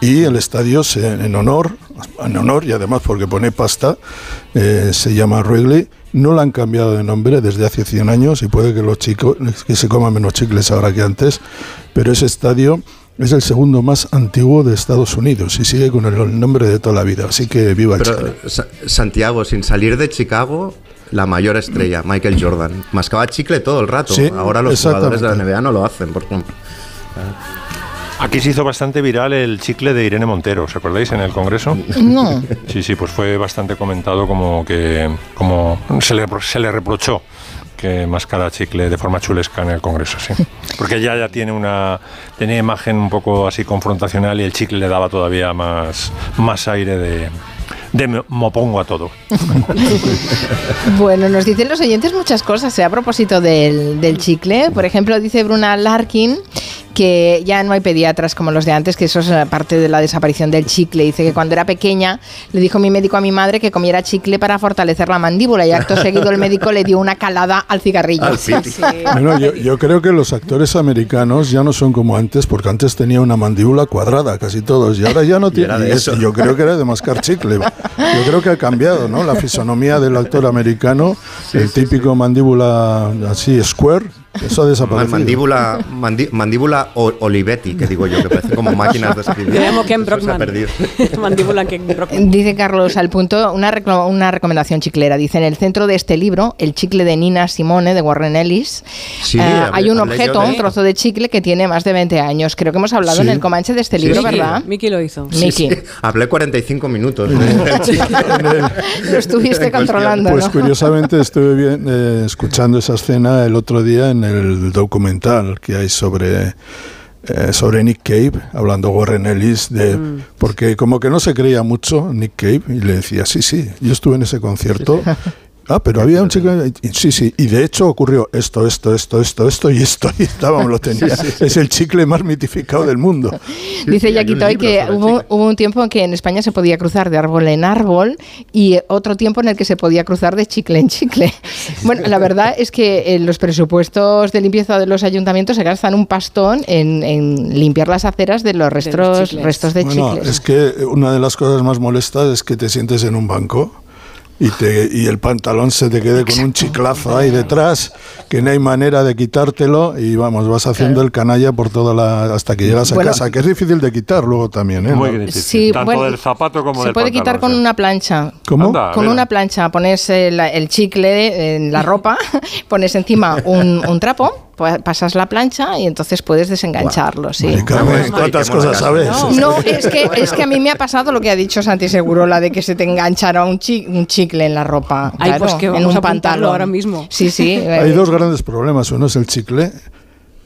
Y el estadio, se- en honor, en honor y además porque pone pasta, eh, se llama Wrigley. No lo han cambiado de nombre desde hace 100 años y puede que los chicos que se coman menos chicles ahora que antes, pero ese estadio es el segundo más antiguo de Estados Unidos y sigue con el, nombre de toda la vida. Así que viva el. Pero Sa- Santiago, sin salir de Chicago, la mayor estrella, Michael Jordan, mascaba chicle todo el rato. Sí, Ahora los jugadores de la. NBA no lo hacen, por ejemplo. Aquí se hizo bastante viral el chicle de Irene Montero, ¿os acordáis en el Congreso? No. Sí, sí, pues fue bastante comentado como que como se le, se le reprochó que mascara chicle de forma chulesca en el Congreso, sí. Porque ella ya tiene una tenía imagen un poco así confrontacional y el chicle le daba todavía más, más aire de, de me opongo a todo. Bueno, nos dicen los oyentes muchas cosas ¿eh? a propósito del, del chicle. Por ejemplo, dice Bruna Larkin que ya no hay pediatras como los de antes, que eso es parte de la desaparición del chicle. Dice que cuando era pequeña le dijo mi médico a mi madre que comiera chicle para fortalecer la mandíbula y acto seguido el médico le dio una calada al cigarrillo. Al piti. Sí. Bueno, yo, yo creo que los actores americanos ya no son como antes, porque antes tenía una mandíbula cuadrada, casi todos, y ahora ya no de es- eso. Yo creo que era de mascar chicle. Yo creo que ha cambiado, ¿no? La fisonomía del actor americano, el típico mandíbula así, square, eso ha desaparecido. Mandíbula, mandi- mandíbula o- Olivetti, que digo yo, que parecen como máquinas de escribir. Llamo Ken Eso se ha Brockman. perdido. Mandíbula Ken Brockman. Dice Carlos al punto, una, una recomendación chiclera. Dice, en el centro de este libro, el chicle de Nina Simone, de Warren Ellis, Sí, eh, hay un objeto, de un trozo de chicle que tiene más de 20 años. Creo que hemos hablado Sí. en el Comanche de este Sí, libro, sí. ¿verdad? Miki lo hizo. Sí, Miki. sí. Hablé 45 minutos. Lo estuviste controlando, Pues ¿no? curiosamente estuve bien, eh, escuchando esa escena el otro día en el documental que hay sobre eh, sobre Nick Cave, hablando Warren Ellis, de, Mm. porque como que no se creía mucho Nick Cave y le decía, sí, sí, yo estuve en ese concierto. Ah, pero había un chico. Sí, sí, y de hecho ocurrió esto, esto, esto, esto, esto y esto, y estábamos, lo tenía. Es el chicle más mitificado del mundo. Dice sí, hay Jackie un Toy libro que hubo, hubo un tiempo en que en España se podía cruzar de árbol en árbol y otro tiempo en el que se podía cruzar de chicle en chicle. Bueno, la verdad es que eh, los presupuestos de limpieza de los ayuntamientos se gastan un pastón en, en limpiar las aceras de los restos, chicles. restos de Bueno, chicles. es que una de las cosas más molestas es que te sientes en un banco y, te, y el pantalón se te quede con un chiclazo ahí detrás, que no hay manera de quitártelo y vamos, vas haciendo el canalla por toda la hasta que llegas a Bueno. casa, que es difícil de quitar luego también, ¿eh? Muy difícil. Sí, Tanto bueno, del zapato como se del puede quitar con una plancha. ¿Cómo? Anda, Con mira. una plancha pones el, el chicle en la ropa, pones encima un, un trapo, pasas la plancha y entonces puedes desengancharlo, sí. Bueno, ¿cuántas cosas sabes? No, es que, es que a mí me ha pasado lo que ha dicho Santi Segurola de que se te enganchara un, chi- un chicle en la ropa. Ay, claro, pues que en un a pantalón. ahora mismo. Sí, sí. Hay eh, dos grandes problemas. Uno es el chicle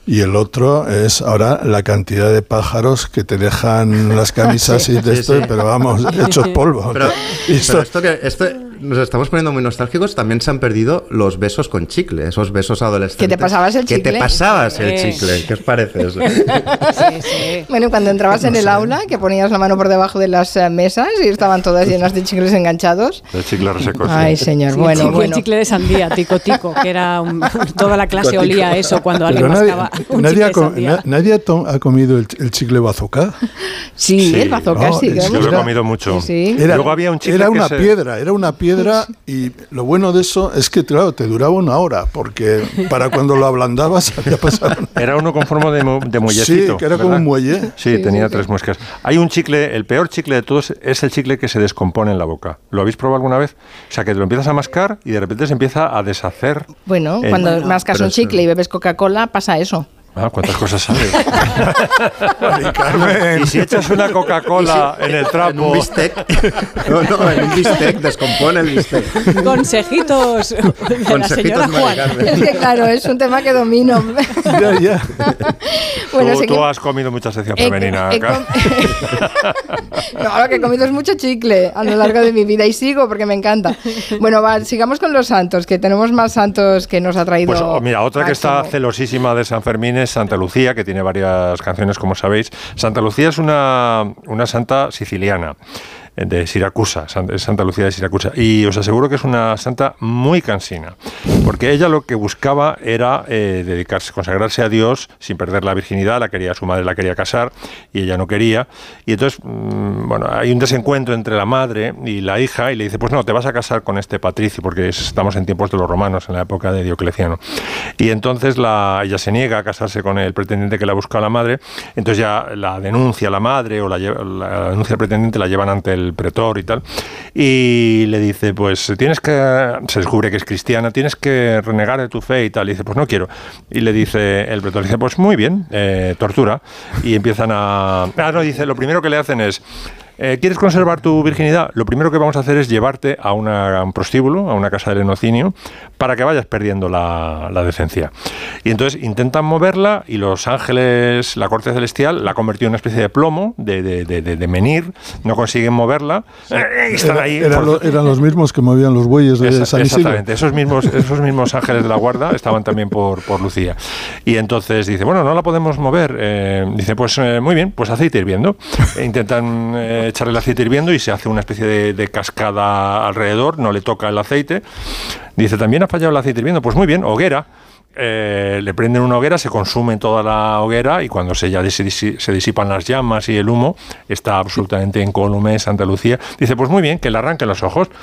y el otro es ahora la cantidad de pájaros que te dejan las camisas y de Sí, esto, sí. pero vamos, hechos polvo. Pero, Y esto- pero esto que esto nos estamos poniendo muy nostálgicos, también se han perdido los besos con chicle, esos besos adolescentes. ¿Que te pasabas el Que te chicle? pasabas el chicle. ¿Qué os parece eso? Sí, sí. Bueno, cuando entrabas en el aula, que ponías la mano por debajo de las eh, mesas y estaban todas llenas de chicles enganchados. El chicle reseco. Ay, señor, Sí, bueno, chicle- bueno. El chicle de sandía, tico tico, que era un- toda la clase Tico, olía a eso cuando alguien nadie, mascaba un nadie chicle ha, de co- sandía. na- nadie ha comido el, el chicle bazooka. Sí, Sí, el bazooka, no, sí. que que Yo lo he comido mucho. Sí. Era, Luego había un chicle era que una se- piedra, era una piedra y lo bueno de eso es que, claro, te duraba una hora, porque para cuando lo ablandabas ya pasaron. Era uno con forma de, mu- de Sí, que era como un muelle. Sí, Sí, tenía sí, tres muescas. Hay un chicle, el peor chicle de todos es el chicle que se descompone en la boca. ¿Lo habéis probado alguna vez? O sea, que te lo empiezas a mascar y de repente se empieza a deshacer. Bueno, el- cuando Bueno, mascas un chicle y bebes Coca-Cola, pasa eso. Ah, ¿Cuántas cosas sabes? Carmen. y si echas una Coca-Cola en el En un trapo... bistec. No, no, en un bistec, descompone el bistec. Consejitos de la señora Juan. Carmen. Es que claro, es un tema que domino. Ya, ya. bueno, tú, sé tú que- has comido mucha sección he- femenina. he acá. com- no, lo que he comido es mucho chicle a lo largo de mi vida y sigo porque me encanta. Bueno, va, sigamos con los santos, que tenemos más santos que nos ha traído. Pues oh, mira, otra que está celosísima de San Fermín Santa Lucía, que tiene varias canciones, como sabéis. Santa Lucía es una, una santa siciliana de Siracusa, Santa Lucía de Siracusa. Y os aseguro que es una santa muy cansina, porque ella lo que buscaba era eh, dedicarse, consagrarse a Dios sin perder la virginidad, la quería, su madre la quería casar y ella no quería. Y entonces, mm, bueno, hay un desencuentro entre la madre y la hija y le dice, pues no, te vas a casar con este patricio, porque es- estamos en tiempos de los romanos, en la época de Diocleciano. Y entonces la, ella se niega a casarse con el pretendiente que la busca la madre, entonces ya la denuncia la madre o la, la denuncia al pretendiente, la llevan ante el pretor y tal, y le dice, pues tienes que, se descubre que es cristiana, tienes que renegar de tu fe y tal, dice, pues no quiero. Y le dice, el pretor dice, pues muy bien, eh, tortura, y empiezan a... Ah, no, dice, lo primero que le hacen es... eh, ¿quieres conservar tu virginidad? Lo primero que vamos a hacer es llevarte a, una- a un prostíbulo, a una casa de lenocinio, para que vayas perdiendo la, la decencia. Y entonces intentan moverla y los ángeles, la corte celestial, la ha convertido en una especie de plomo, de, de- de- de- menir, no consiguen moverla. Eh, están Era- ahí. eran, por- lo- eran los mismos que movían los bueyes de Esa- San Isidro. exactamente, esos mismos, esos mismos ángeles de la guarda estaban también por, por Lucía. Y entonces dice, bueno, no la podemos mover. Eh, dice, pues muy bien, pues aceite hirviendo. E intentan echarle el aceite hirviendo y se hace una especie de, de cascada alrededor, no le toca el aceite. Dice, también ha fallado el aceite hirviendo. Pues muy bien, hoguera. Eh, le prenden una hoguera, se consume toda la hoguera y cuando se, ya se disipan las llamas y el humo, está absolutamente incólume Santa Lucía. Dice, pues muy bien, que le arranquen los ojos.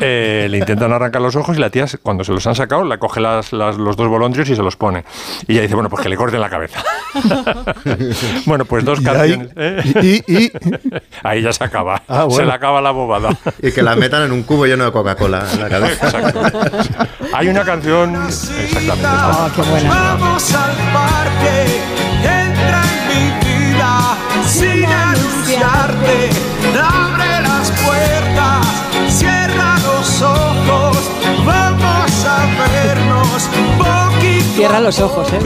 Eh, le intentan arrancar los ojos y la tía, cuando se los han sacado, le coge las- las- los dos bolondrios y se los pone. Y ella dice, bueno, pues que le corten la cabeza. bueno, pues dos Y ahí- canciones. ¿eh? y- y- Ahí ya se acaba. Ah, Se le acaba la bobada. Y que la metan en un cubo lleno de Coca-Cola en la cabeza. Hay una canción. Exactamente. Oh, qué buena. Vamos al parque, entra en mi vida sin anunciarte. Abre las puertas, cierra los ojos, vamos a vernos poquito. Cierra los ojos, ¿eh?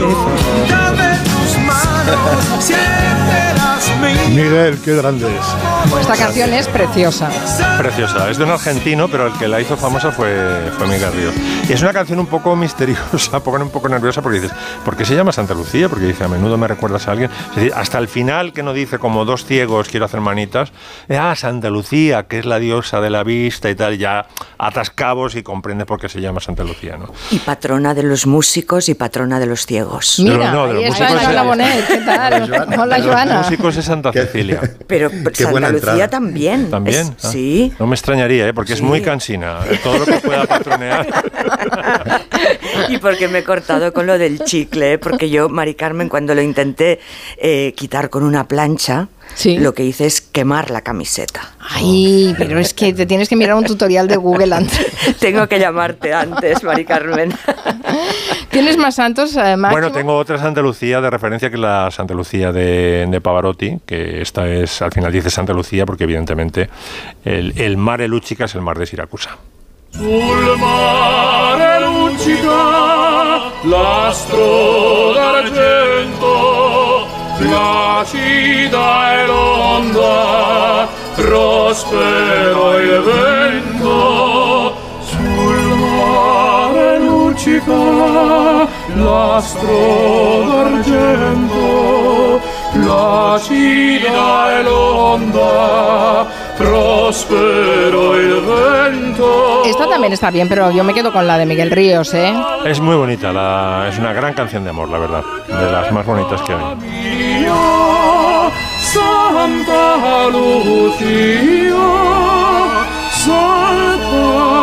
Dame tus manos, siéntelas mías. Miguel, qué grande es. Esta canción es preciosa. Preciosa, es de un argentino, pero el que la hizo famosa fue, fue Miguel Ríos. Y es una canción un poco misteriosa, un poco nerviosa porque dices, ¿por qué se llama Santa Lucía? Porque dice, a menudo me recuerdas a alguien. Es decir, hasta el final que no dice como dos ciegos quiero hacer manitas, eh, ah, Santa Lucía, que es la diosa de la vista y tal, ya atas cabos y comprendes por qué se llama Santa Lucía, ¿no? Y patrona de los músicos y patrona de los ciegos. Mira, No, no, de los ahí músicos Joana es- Bonet, ¿qué tal? Hola, De los músicos es Santa Cecilia. Pero Qué Santa buena Lucía entrada. también. ¿También? Es- Ah, sí. No me extrañaría, ¿eh? porque es muy cansina. Todo lo que pueda patronear. Y porque me he cortado con lo del chicle, ¿eh? porque yo, Mari Carmen, cuando lo intenté eh, quitar con una plancha, lo que hice es quemar la camiseta. Ay, pero es que te tienes que mirar un tutorial de Google antes. Tengo que llamarte antes, Mari Carmen. ¿Tienes más santos, eh, Máximo? Bueno, tengo otra Santa Lucía de referencia que es la Santa Lucía de, de Pavarotti, que esta es, al final dice Santa Lucía porque evidentemente el, el mare Luchica es el mar de Siracusa. Sul mare luccica l'astro d'argento, placida è l'onda prospero il vento sul mare luccica l'astro d'argento. Placida è l'onda prospero il vento. Esta también está bien, pero yo me quedo con la de Miguel Ríos, ¿eh? Es muy bonita, la- es una gran canción de amor, la verdad, de las más bonitas que hay. Santa Lucia, Santa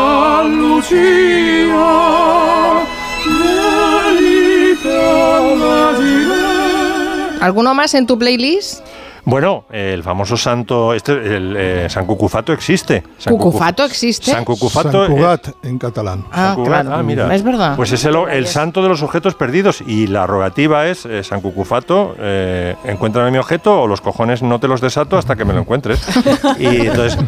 imagine. ¿Alguno más en tu playlist? Bueno, el famoso santo, este, el, eh, San Cucufato existe. San ¿Cucufato existe? San Cucufato. Sant Cugat, en catalán. Ah, San Cugat, claro. ah, mira. Es verdad. Pues es el, el santo de los objetos perdidos y la rogativa es eh, San Cucufato, eh, encuéntrame mi objeto o los cojones no te los desato hasta que me lo encuentres. y entonces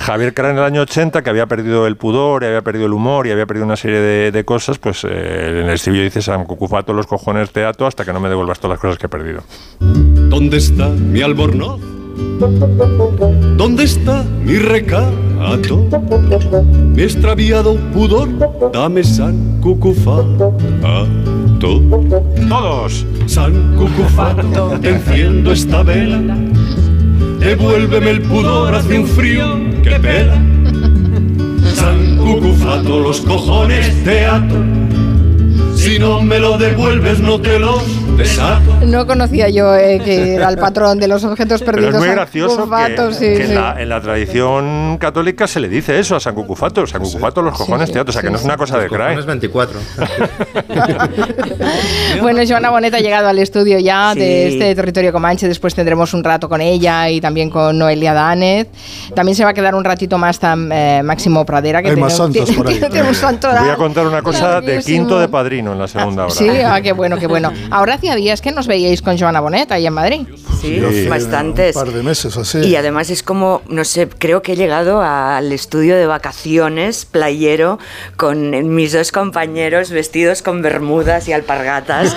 Javier Clara en el año 80, que había perdido el pudor, y había perdido el humor y había perdido una serie de, de cosas, pues eh, en el estribillo dice San Cucufato, los cojones te ato hasta que no me devuelvas todas las cosas que he perdido. ¿Dónde está mi albornoz? ¿Dónde está mi recato? Mi extraviado pudor, dame San Cucufato. Todos. San Cucufato, te enciendo esta vela. Devuélveme el pudor, hace un frío que pela. San Cucufato, los cojones te ato. Si no me lo devuelves, no te los desato. No conocía yo eh, que era el patrón de los objetos Pero perdidos. es muy gracioso que, Cucufato, sí, que sí. En, la, en la tradición católica se le dice eso a San Cucufato. San Cucufato, los cojones sí. O sea, que no es una cosa de crae. Cojones 24. Bueno, Joana Bonet ha llegado al estudio ya Sí. de este territorio Comanche. Después tendremos un rato con ella y también con Noelia Danez. También se va a quedar un ratito más tam- eh, Máximo Pradera. Que Hay más santos por ahí. tiene- tiene un santo Voy a contar una cosa de quinto de padrino. Bueno en la segunda hora. Sí, ah, qué bueno, qué bueno. Ahora hacía días que nos veíais con Joana Bonet ahí en Madrid. Sí, Hace bastantes. Un par de meses así. Y además es como, no sé, creo que he llegado al estudio de vacaciones playero con mis dos compañeros vestidos con bermudas y alpargatas.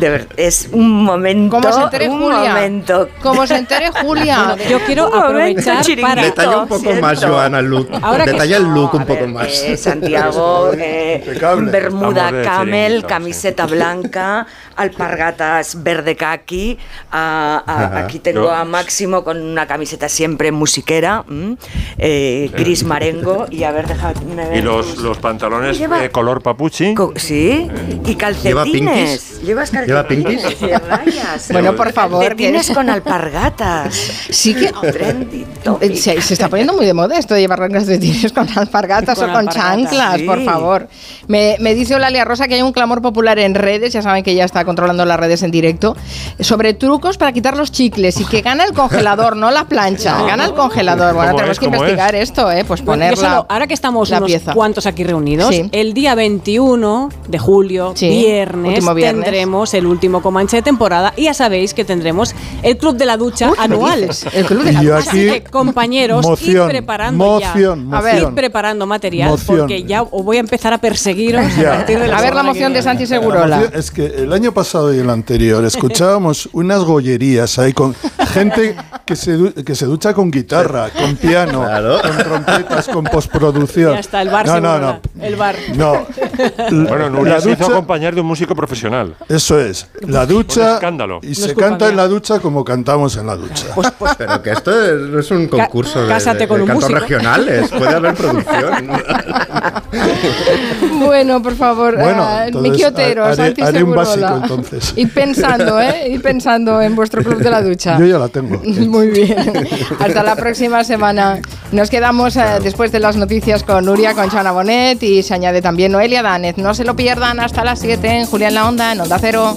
De ver- es un momento. Como se entere un Julia. momento. Como se entere Julia. Yo quiero Un aprovechar chiringuito. para... Detalla un poco más. Joana, el look. Ahora que- Detalla el look un poco ver, más. eh, Santiago, eh, bermuda camel, camiseta blanca, alpargatas verde kaki. a- a- aquí tengo a Máximo con una camiseta siempre musiquera, ¿m? eh, gris marengo. Y a ver, déjame ver. Y los, los pantalones Lleva- eh, color papuchi. Co- Sí, y ¿Lleva calcetines. pinkies? Llevas ¿Lleva calcetines de rayas. Bueno, por favor, Calcetines con alpargatas. Sí que Eh. Se, se está poniendo muy de moda esto de llevar calcetines con alpargatas Con o con alpargatas, chanclas, sí. por favor. Me, me dice Olalia Rosa que hay un clamor popular en redes, ya saben que ella está controlando las redes en directo, sobre trucos para quitar los chicles y que gana el congelador, no la plancha, gana el congelador. Bueno, ¿Cómo tenemos es? que ¿Cómo investigar esto, ¿eh? Pues Bueno, ponerla. solo- ahora que estamos la unos pieza. cuantos aquí reunidos, Sí. el día 21 de julio, Sí, viernes, viernes. tendremos el último Comanche de temporada y ya sabéis que tendremos el Club de la Ducha Uy, ¿qué me anual. El club de la Ducha. Así que, compañeros, moción, id preparando moción, ya. A ver. Moción. preparando material Moción. porque ya os voy a empezar a perseguiros Ya. a partir de la A ver la moción de. Santi La Segurola. Es que el año pasado y el anterior escuchábamos unas gollerías ahí con gente que se, que se ducha con guitarra, con piano, Claro. con trompetas, con postproducción. Ya está, el bar no, no, no. el bar. No. Bueno, Nuria la se hizo ducha, acompañar de un músico profesional. eso es. La Un ducha escándalo. y No se canta en la ducha como cantamos en la ducha. Pero que esto es, no es un concurso de, de- con de un cantos regionales. Puede haber producción. Bueno, por favor, Bueno, ah, entonces Miki Otero, haré- Santi haré un Segurola. básico, entonces. Y pensando, ¿eh? Y pensando en vuestro club de la ducha. Yo ya la tengo. Muy bien. Hasta la próxima semana. Nos quedamos eh, después de las noticias con Nuria, con Chana Bonet y se añade también Noelia Danez. No se lo pierdan hasta las 7 en Julián La Onda, en Onda Cero.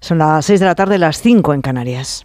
Son las 6 de la tarde, las 5 en Canarias.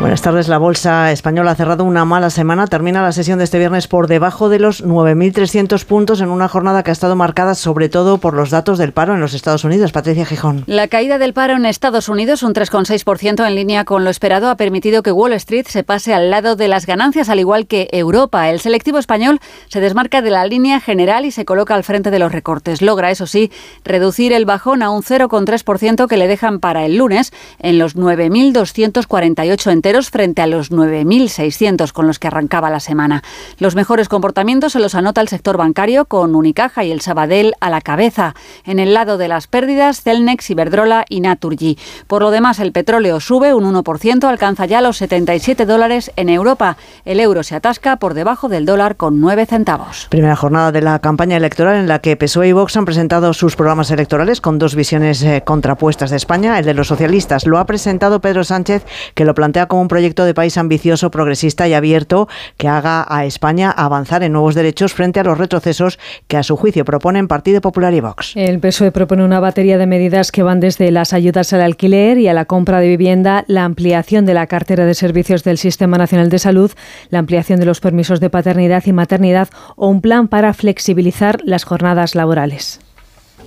Buenas tardes. La bolsa española ha cerrado una mala semana. Termina la sesión de este viernes por debajo de los 9.300 puntos en una jornada que ha estado marcada sobre todo por los datos del paro en los Estados Unidos. Patricia Gijón. La caída del paro en Estados Unidos, un 3,6% en línea con lo esperado, ha permitido que Wall Street se pase al lado de las ganancias, al igual que Europa. El selectivo español se desmarca de la línea general y se coloca al frente de los recortes. Logra, eso sí, reducir el bajón a un 0,3% que le dejan para el lunes en los 9.248 enteros frente a los 9.600 con los que arrancaba la semana. Los mejores comportamientos se los anota el sector bancario con Unicaja y el Sabadell a la cabeza. En el lado de las pérdidas, Celnex, Iberdrola y Naturgy. Por lo demás, el petróleo sube un 1%, alcanza ya los 77 dólares en Europa. El euro se atasca por debajo del dólar con 9 centavos. Primera jornada de la campaña electoral en la que PSOE y Vox han presentado sus programas electorales con dos visiones eh, contrapuestas de España. El de los socialistas lo ha presentado Pedro Sánchez, que lo plantea como un proyecto de país ambicioso, progresista y abierto que haga a España avanzar en nuevos derechos frente a los retrocesos que a su juicio proponen Partido Popular y Vox. El PSOE propone una batería de medidas que van desde las ayudas al alquiler y a la compra de vivienda, la ampliación de la cartera de servicios del Sistema Nacional de Salud, la ampliación de los permisos de paternidad y maternidad o un plan para flexibilizar las jornadas laborales.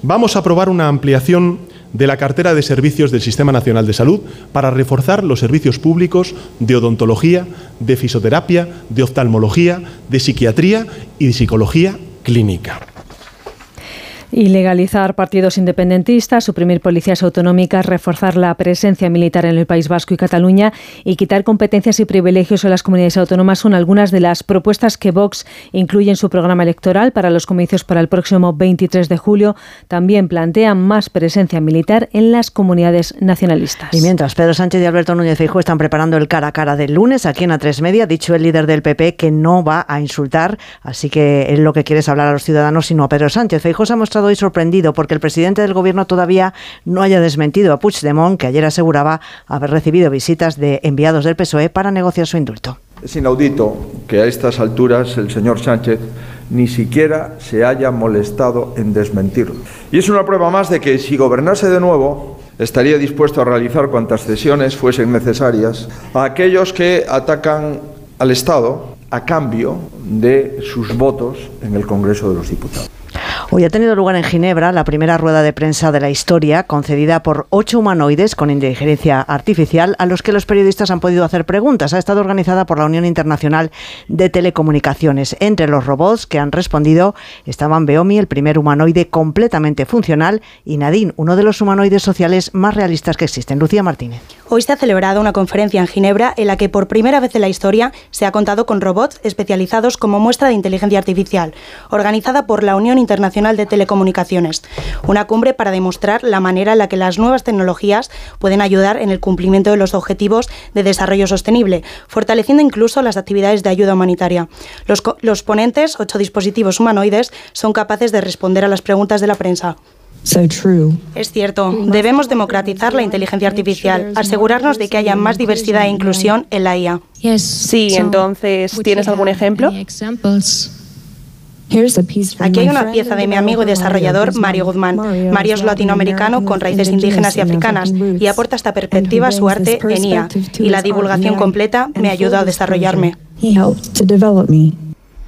Vamos a aprobar una ampliación de la cartera de servicios del Sistema Nacional de Salud para reforzar los servicios públicos de odontología, de fisioterapia, de oftalmología, de psiquiatría y de psicología clínica. Y legalizar partidos independentistas, suprimir policías autonómicas, reforzar la presencia militar en el País Vasco y Cataluña y quitar competencias y privilegios a las comunidades autónomas son algunas de las propuestas que Vox incluye en su programa electoral para los comicios para el próximo 23 de julio. También plantean más presencia militar en las comunidades nacionalistas. Y mientras Pedro Sánchez y Alberto Núñez Feijóo están preparando el cara a cara del lunes aquí en A3 Media, dicho el líder del PP que no va a insultar, así que él lo que quiere es hablar a los ciudadanos, sino a Pedro Sánchez. Feijóo se ha mostrado hoy sorprendido porque el presidente del gobierno todavía no haya desmentido a Puigdemont, que ayer aseguraba haber recibido visitas de enviados del PSOE para negociar su indulto. Es inaudito que a estas alturas el señor Sánchez ni siquiera se haya molestado en desmentirlo. Y es una prueba más de que si gobernase de nuevo, estaría dispuesto a realizar cuantas cesiones fuesen necesarias a aquellos que atacan al Estado a cambio de sus votos en el Congreso de los Diputados. Hoy ha tenido lugar en Ginebra la primera rueda de prensa de la historia, concedida por ocho humanoides con inteligencia artificial, a los que los periodistas han podido hacer preguntas. Ha estado organizada por la Unión Internacional de Telecomunicaciones. Entre los robots que han respondido estaban Beomi, el primer humanoide completamente funcional, y Nadine, uno de los humanoides sociales más realistas que existen. Lucía Martínez. Hoy se ha celebrado una conferencia en Ginebra en la que por primera vez en la historia se ha contado con robots especializados como muestra de inteligencia artificial, organizada por la Unión Internacional de Telecomunicaciones. Una cumbre para demostrar la manera en la que las nuevas tecnologías pueden ayudar en el cumplimiento de los objetivos de desarrollo sostenible, fortaleciendo incluso las actividades de ayuda humanitaria. Los, los ponentes, ocho dispositivos humanoides, son capaces de responder a las preguntas de la prensa. Es cierto, debemos democratizar la inteligencia artificial, asegurarnos de que haya más diversidad e inclusión en la IA. Sí, entonces, ¿tienes algún ejemplo? Aquí hay una pieza de mi amigo y desarrollador Mario Guzmán. Mario es latinoamericano con raíces indígenas y africanas y aporta esta perspectiva a su arte en IA. Y la divulgación completa me ayuda a desarrollarme.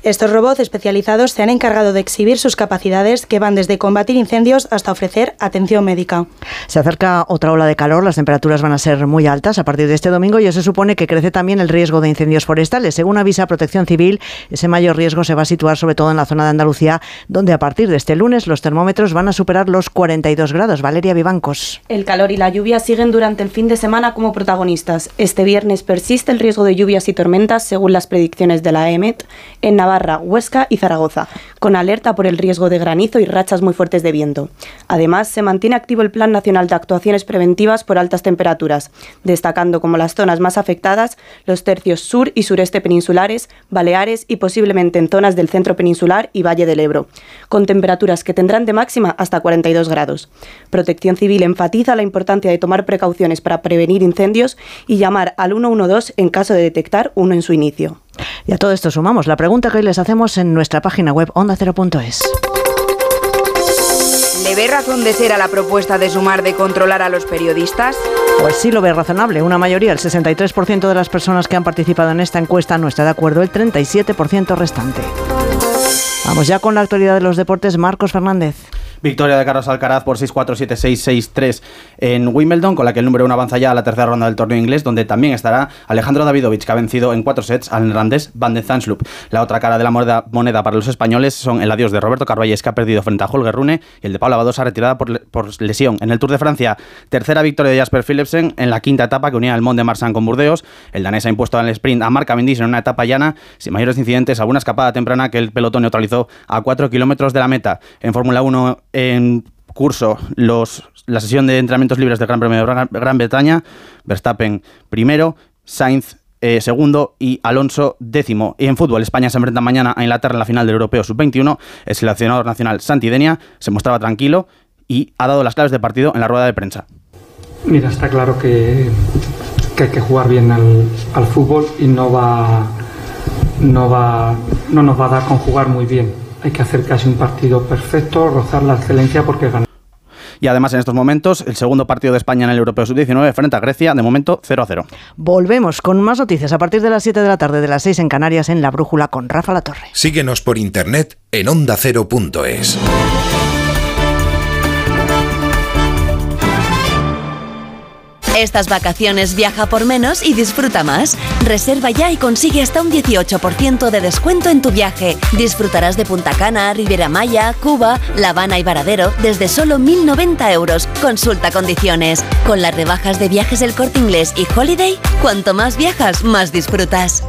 Estos robots especializados se han encargado de exhibir sus capacidades que van desde combatir incendios hasta ofrecer atención médica. Se acerca otra ola de calor, las temperaturas van a ser muy altas a partir de este domingo y eso supone que crece también el riesgo de incendios forestales. Según avisa Protección Civil, ese mayor riesgo se va a situar sobre todo en la zona de Andalucía, donde a partir de este lunes los termómetros van a superar los 42 grados. Valeria Vivancos. El calor y la lluvia siguen durante el fin de semana como protagonistas. Este viernes persiste el riesgo de lluvias y tormentas según las predicciones de la EMET en Navarra Navarra, Huesca y Zaragoza, con alerta por el riesgo de granizo y rachas muy fuertes de viento. Además, se mantiene activo el Plan Nacional de Actuaciones Preventivas por altas temperaturas, destacando como las zonas más afectadas los tercios sur y sureste peninsulares, Baleares y posiblemente en zonas del centro peninsular y Valle del Ebro, con temperaturas que tendrán de máxima hasta 42 grados. Protección Civil enfatiza la importancia de tomar precauciones para prevenir incendios y llamar al 112 en caso de detectar uno en su inicio. Y a todo esto sumamos la pregunta que hoy les hacemos en nuestra página web ondacero.es. ¿Le ve razón de ser a la propuesta de sumar de controlar a los periodistas? Pues sí lo ve razonable. Una mayoría, el 63% de las personas que han participado en esta encuesta no está de acuerdo, el 37% restante. Vamos ya con la actualidad de los deportes. Marcos Fernández. Victoria de Carlos Alcaraz por 6-4, 7-6, 6-3 en Wimbledon, con la que el número uno avanza ya a la tercera ronda del torneo inglés, donde también estará Alejandro Davidovich, que ha vencido en cuatro sets al neerlandés Van de Zandsloop. La otra cara de la moneda, para los españoles son el adiós de Roberto Carvalles, que ha perdido frente a Holger Rune, y el de Paula Badosa, retirada por, por, lesión. En el Tour de Francia, tercera victoria de Jasper Philipsen en la quinta etapa que unía el Mont de Marsan con Burdeos. El danés ha impuesto en el sprint a Marc Cavendish en una etapa llana, sin mayores incidentes, alguna escapada temprana que el pelotón neutralizó a 4 kilómetros de la meta. En Fórmula 1, en curso los, la sesión de entrenamientos libres del Gran Premio de Gran, Bretaña. Verstappen primero, Sainz eh, segundo y Alonso décimo. Y en fútbol, España se enfrenta mañana a Inglaterra en la final del Europeo Sub-21. El seleccionador nacional Santidenia se mostraba tranquilo y ha dado las claves de partido en la rueda de prensa. Mira, está claro que, hay que jugar bien al, al fútbol y no va, no va, no nos va a dar con jugar muy bien hay que hacer casi un partido perfecto, rozar la excelencia porque ganar. Y además en estos momentos el segundo partido de España en el Europeo Sub-19 frente a Grecia, de momento 0 a 0. Volvemos con más noticias a partir de las 7 de la tarde de las 6 en Canarias en La Brújula con Rafa La Torre. Síguenos por internet en ondacero.es. Estas vacaciones viaja por menos y disfruta más. Reserva ya y consigue hasta un 18% de descuento en tu viaje. Disfrutarás de Punta Cana, Riviera Maya, Cuba, La Habana y Varadero desde solo 1.090 euros. Consulta condiciones. Con las rebajas de viajes del corte inglés y Holiday, cuanto más viajas, más disfrutas.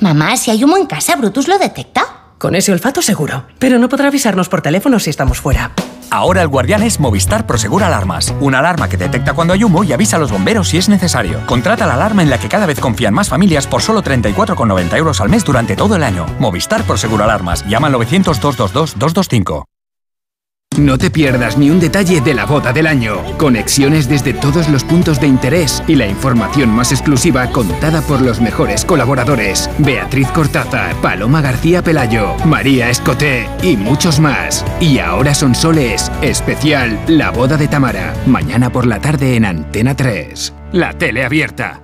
Mamá, si hay humo en casa, ¿Brutus lo detecta? Con ese olfato seguro, pero no podrá avisarnos por teléfono si estamos fuera. Ahora el guardián es Movistar Prosegur Alarmas. Una alarma que detecta cuando hay humo y avisa a los bomberos si es necesario. Contrata la alarma en la que cada vez confían más familias por solo 34,90 euros al mes durante todo el año. Movistar Prosegur Alarmas. Llama al 900 222 225. No te pierdas ni un detalle de la boda del año. Conexiones desde todos los puntos de interés y la información más exclusiva contada por los mejores colaboradores. Beatriz Cortázar, Paloma García Pelayo, María Escoté y muchos más. Y ahora son soles. Especial La boda de Tamara. Mañana por la tarde en Antena 3. La tele abierta.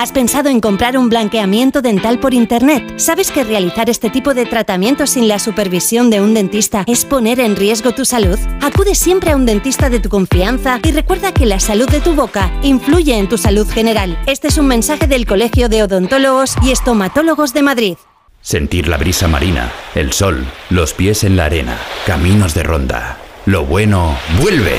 ¿Has pensado en comprar un blanqueamiento dental por Internet? ¿Sabes que realizar este tipo de tratamiento sin la supervisión de un dentista es poner en riesgo tu salud? Acude siempre a un dentista de tu confianza y recuerda que la salud de tu boca influye en tu salud general. Este es un mensaje del Colegio de Odontólogos y Estomatólogos de Madrid. Sentir la brisa marina, el sol, los pies en la arena, caminos de ronda. Lo bueno vuelve.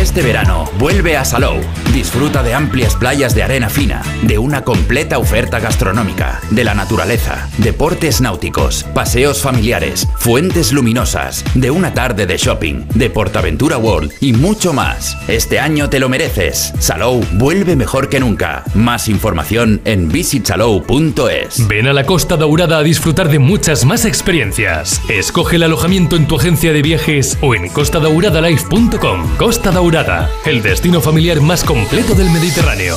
Este verano vuelve a Salou. Disfruta de amplias playas de arena fina, de una completa oferta gastronómica, de la naturaleza, deportes náuticos, paseos familiares, fuentes luminosas, de una tarde de shopping, de Portaventura World y mucho más. Este año te lo mereces. Salou vuelve mejor que nunca. Más información en visitsalou.es. Ven a la Costa Daurada a disfrutar de muchas más experiencias. Escoge el alojamiento en tu agencia de viajes o en costadauradalife.com. Costa el destino familiar más completo del Mediterráneo.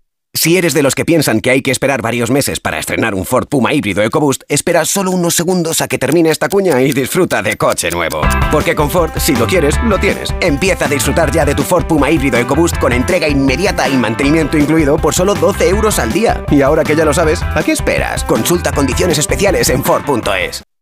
Si eres de los que piensan que hay que esperar varios meses para estrenar un Ford Puma híbrido EcoBoost, espera solo unos segundos a que termine esta cuña y disfruta de coche nuevo. Porque con Ford, si lo quieres, lo tienes. Empieza a disfrutar ya de tu Ford Puma híbrido EcoBoost con entrega inmediata y mantenimiento incluido por solo 12 euros al día. Y ahora que ya lo sabes, ¿a qué esperas? Consulta condiciones especiales en Ford.es.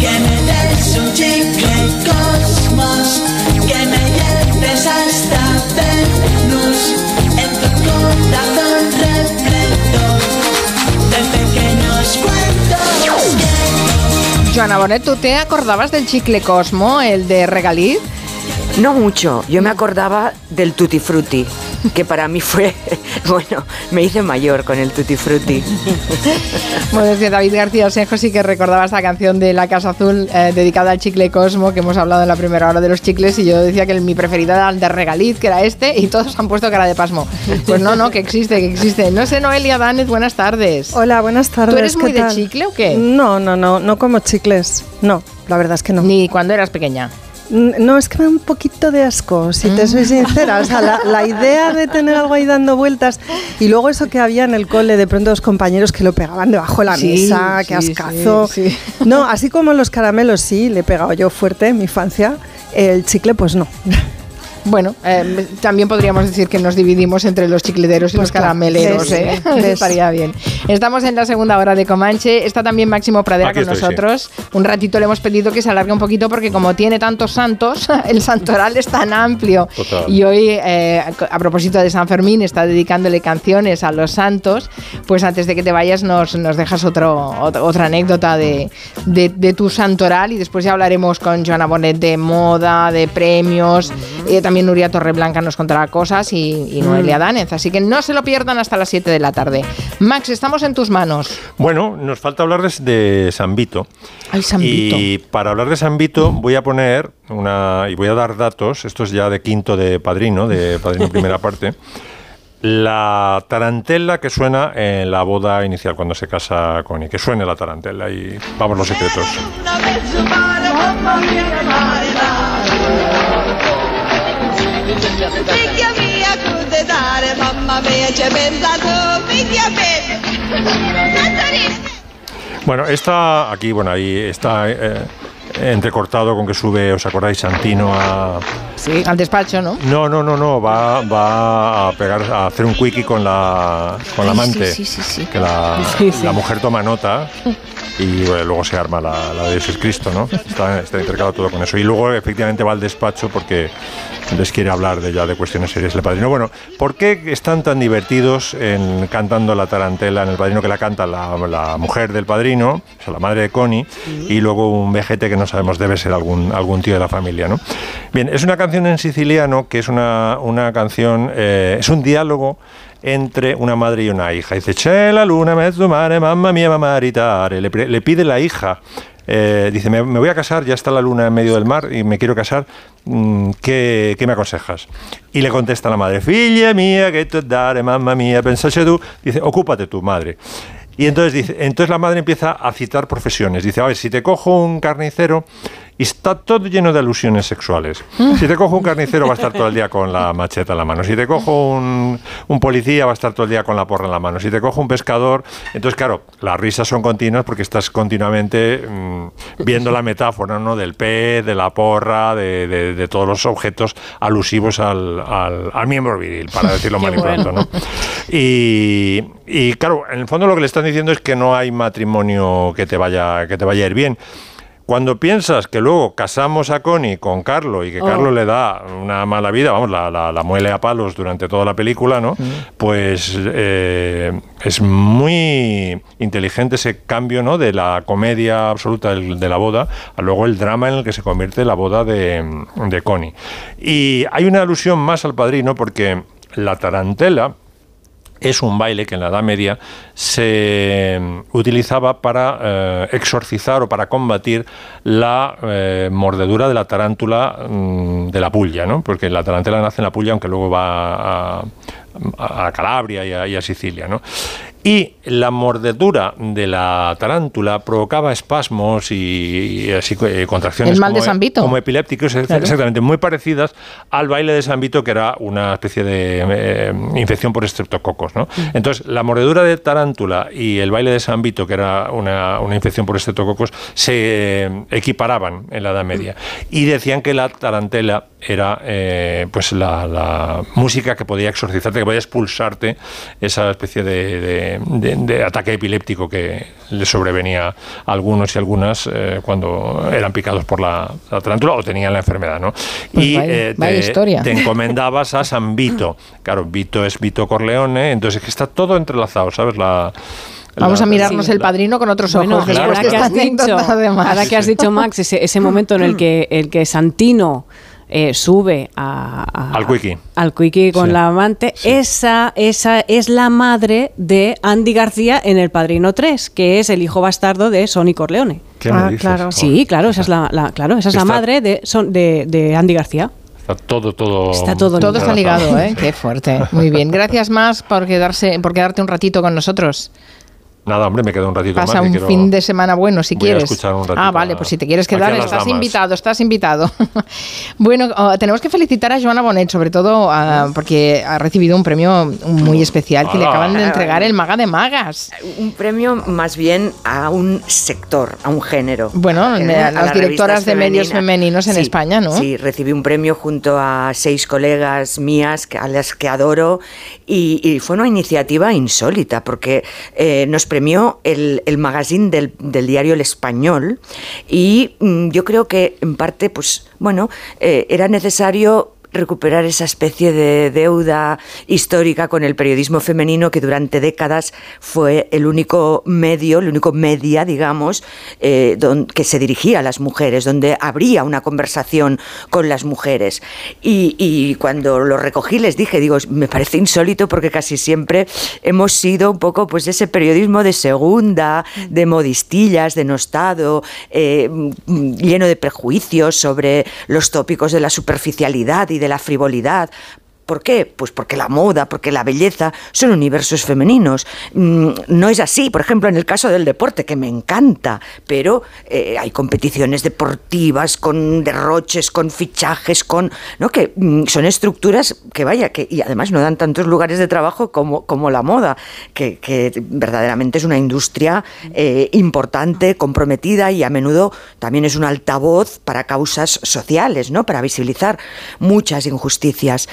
Que me des un chicle cosmos, que me lleves hasta Venus, en tu corazón repleto de pequeños cuentos. Joana Bonet, ¿tú te acordabas del chicle Cosmo, el de Regaliz? No mucho, yo me acordaba del Tutti Frutti, que para mí fue, bueno, me hice mayor con el Tutti Frutti. Bueno, es que David García Osejo sí que recordaba esta canción de La Casa Azul eh, dedicada al chicle Cosmo, que hemos hablado en la primera hora de los chicles, y yo decía que el- mi preferido era el de Regaliz, que era este, y todos han puesto cara de pasmo. Pues no, no, que existe, que existe. No sé, Noelia Danez, buenas tardes. Hola, buenas tardes. ¿Tú eres ¿qué muy de chicle o qué? No, no, no, no como chicles. No, la verdad es que no. Ni cuando eras pequeña. No, es que me da un poquito de asco, si te Mm. soy sincera. O sea, la, la idea de tener algo ahí dando vueltas y luego eso que había en el cole, de pronto los compañeros que lo pegaban debajo de la Sí, mesa, que ascazo. sí, sí. No, así como los caramelos sí, le he pegado yo fuerte en mi infancia, el chicle pues no. Bueno, eh, también podríamos decir que nos dividimos entre los chiclederos y Pues los claro, carameleros, ves, ¿eh? Estaría bien. Estamos en la segunda hora de Comanche. Está también Máximo Pradera Aquí con estoy, nosotros. Un ratito le hemos pedido que se alargue un poquito porque como tiene tantos santos, el santoral es tan amplio. Total. Y hoy, eh, a propósito de San Fermín, está dedicándole canciones a los santos. Pues antes de que te vayas nos, nos dejas otro, ot- otra anécdota de, de- de tu santoral y después ya hablaremos con Joana Bonet de moda, de premios. También Nuria Torreblanca nos contará cosas y, y Noelia Mm. Danez. Así que no se lo pierdan hasta las 7 de la tarde. Max, estamos en tus manos. Bueno, nos falta hablar de, San Vito. Ay, San Vito. Y para hablar de San Vito voy a poner una y voy a dar datos, esto es ya de quinto de Padrino, de Padrino primera parte. La tarantela que suena en la boda inicial cuando se casa Connie, que suene la tarantela y vamos los secretos. Mia. Bueno, esta aquí, bueno, ahí está eh, entrecortado con que sube, ¿os acordáis? Santino a, Sí, al despacho, ¿no? No, no, no, no, va, va a pegar, a hacer un quickie con la, con la amante. sí, sí, sí. Que la, la mujer toma nota y bueno, luego se arma la, la de Jesús Cristo, ¿no? Está, está intercalado todo con eso. Y luego efectivamente va al despacho porque les quiere hablar de ya de cuestiones serias el padrino. Bueno, ¿por qué están tan divertidos en cantando la tarantela en el padrino que la canta la, la mujer del padrino, o sea, la madre de Connie, y luego un vejete que no sabemos debe ser algún, algún tío de la familia, ¿no? Bien, es una canción en siciliano que es una, una canción, eh, es un diálogo entre una madre y una hija. Dice, C'è la luna mezzo mare, mamma mia, mamma maritare. Le, le pide la hija. eh, dice, me, me voy a casar, ya está la luna en medio del mar y me quiero casar. mm, ¿Qué, qué me aconsejas? Y le contesta la madre, figlia mía, que te dare, mamma mía, pensaste tú. Dice, ocúpate tú, madre. Y entonces entonces la madre empieza a citar profesiones. Dice, a ver, si te cojo un carnicero y está todo lleno de alusiones sexuales. Si te cojo un carnicero va a estar todo el día con la macheta en la mano. Si te cojo un, un policía va a estar todo el día con la porra en la mano. Si te cojo un pescador, entonces claro, las risas son continuas porque estás continuamente mm, viendo la metáfora ¿no? del pez, de la porra, de, de- de todos los objetos alusivos al, al- al miembro viril, para decirlo mal y pronto. ¿no? Y, y, claro, en el fondo lo que le están diciendo es que no hay matrimonio que te vaya, que te vaya a ir bien. Cuando piensas que luego casamos a Connie con Carlo y que Oh. Carlo le da una mala vida, vamos, la, la- la muele a palos durante toda la película, ¿no? Pues eh, es muy inteligente ese cambio, ¿no? De la comedia absoluta de la boda a luego el drama en el que se convierte la boda de, de Connie. Y hay una alusión más al padrino porque la tarantela es un baile que en la Edad Media se mm, utilizaba para eh, exorcizar o para combatir la eh, mordedura de la tarántula mm, de la pulla, ¿no? Porque la tarantela nace en la pulla, aunque luego va a- a Calabria y a, y a Sicilia, ¿no? Y la mordedura de la tarántula provocaba espasmos y, y así, eh, contracciones El mal de como- San Vito. como epilépticos, Claro. exactamente, muy parecidas al baile de San Vito, que era una especie de eh, infección por estreptococos. ¿no? Entonces, la mordedura de tarántula y el baile de San Vito, que era una, una infección por estreptococos, se eh, equiparaban en la Edad Media. Y decían que la tarantela era eh, pues la, la música que podía exorcizarte, que podía expulsarte esa especie de, de- de- de ataque epiléptico que le sobrevenía a algunos y algunas eh, cuando eran picados por la, la tarántula o tenían la enfermedad. ¿no? Pues y vaya- eh, vaya te, historia. te encomendabas a San Vito. Claro, Vito es Vito Corleone, entonces es que está todo entrelazado, ¿sabes? La, Vamos la- a mirarnos el padrino con otros Bueno, ojos. ahora que has dicho, ahora que has dicho Max, ese, ese momento en el que el que Santino eh, sube a, a- Al Quickie. al Quickie con Sí, la amante, esa, esa es la madre de Andy García en El Padrino 3, que es el hijo bastardo de Sonny Corleone. ¿Qué me Ah, dices? claro. Sí, claro, esa es la, la- claro, esa es la madre de, Son- de, de Andy García. Está todo, todo. Está todo Todo está ligado, ¿eh? Qué fuerte. Muy bien. Gracias más por quedarse, por quedarte un ratito con nosotros. Nada, hombre, me quedo un ratito Pasa más. que un quiero- fin de semana bueno si voy a quieres. escuchar un ratito ah, vale, a- pues si te quieres a quedar, estás damas. invitado, estás invitado. bueno, oh, tenemos que felicitar a Joana Bonet, sobre todo ah, porque ha recibido un premio muy especial que le acaban de entregar el Maga de Magas. Un premio más bien a un sector, a un género. Bueno, Eh, a a las directoras de medios femeninos en Sí, España, ¿no? Sí, recibí un premio junto a seis colegas mías que- a las que adoro y, y fue una iniciativa insólita porque eh, nos premió el, el magazine del, del diario El Español y mm, yo creo que en parte, pues bueno, eh, era necesario recuperar esa especie de deuda histórica con el periodismo femenino que durante décadas fue el único medio, el único media, digamos, eh, que se dirigía a las mujeres, donde habría una conversación con las mujeres. Y, cuando lo recogí les dije, digo, me parece insólito porque casi siempre hemos sido un poco pues ese periodismo de segunda, de modistillas, de nostado, eh, lleno de prejuicios sobre los tópicos de la superficialidad y de la frivolidad. ¿Por qué? Pues porque la moda, porque la belleza son universos femeninos. Mm, no es así, por ejemplo, en el caso del deporte, que me encanta, pero eh, hay competiciones deportivas con derroches, con fichajes, con. ¿no? que mm, son estructuras que vaya, que, y además no dan tantos lugares de trabajo como, como la moda, que, verdaderamente es una industria eh, importante, comprometida y a menudo también es un altavoz para causas sociales, ¿no? Para visibilizar muchas injusticias.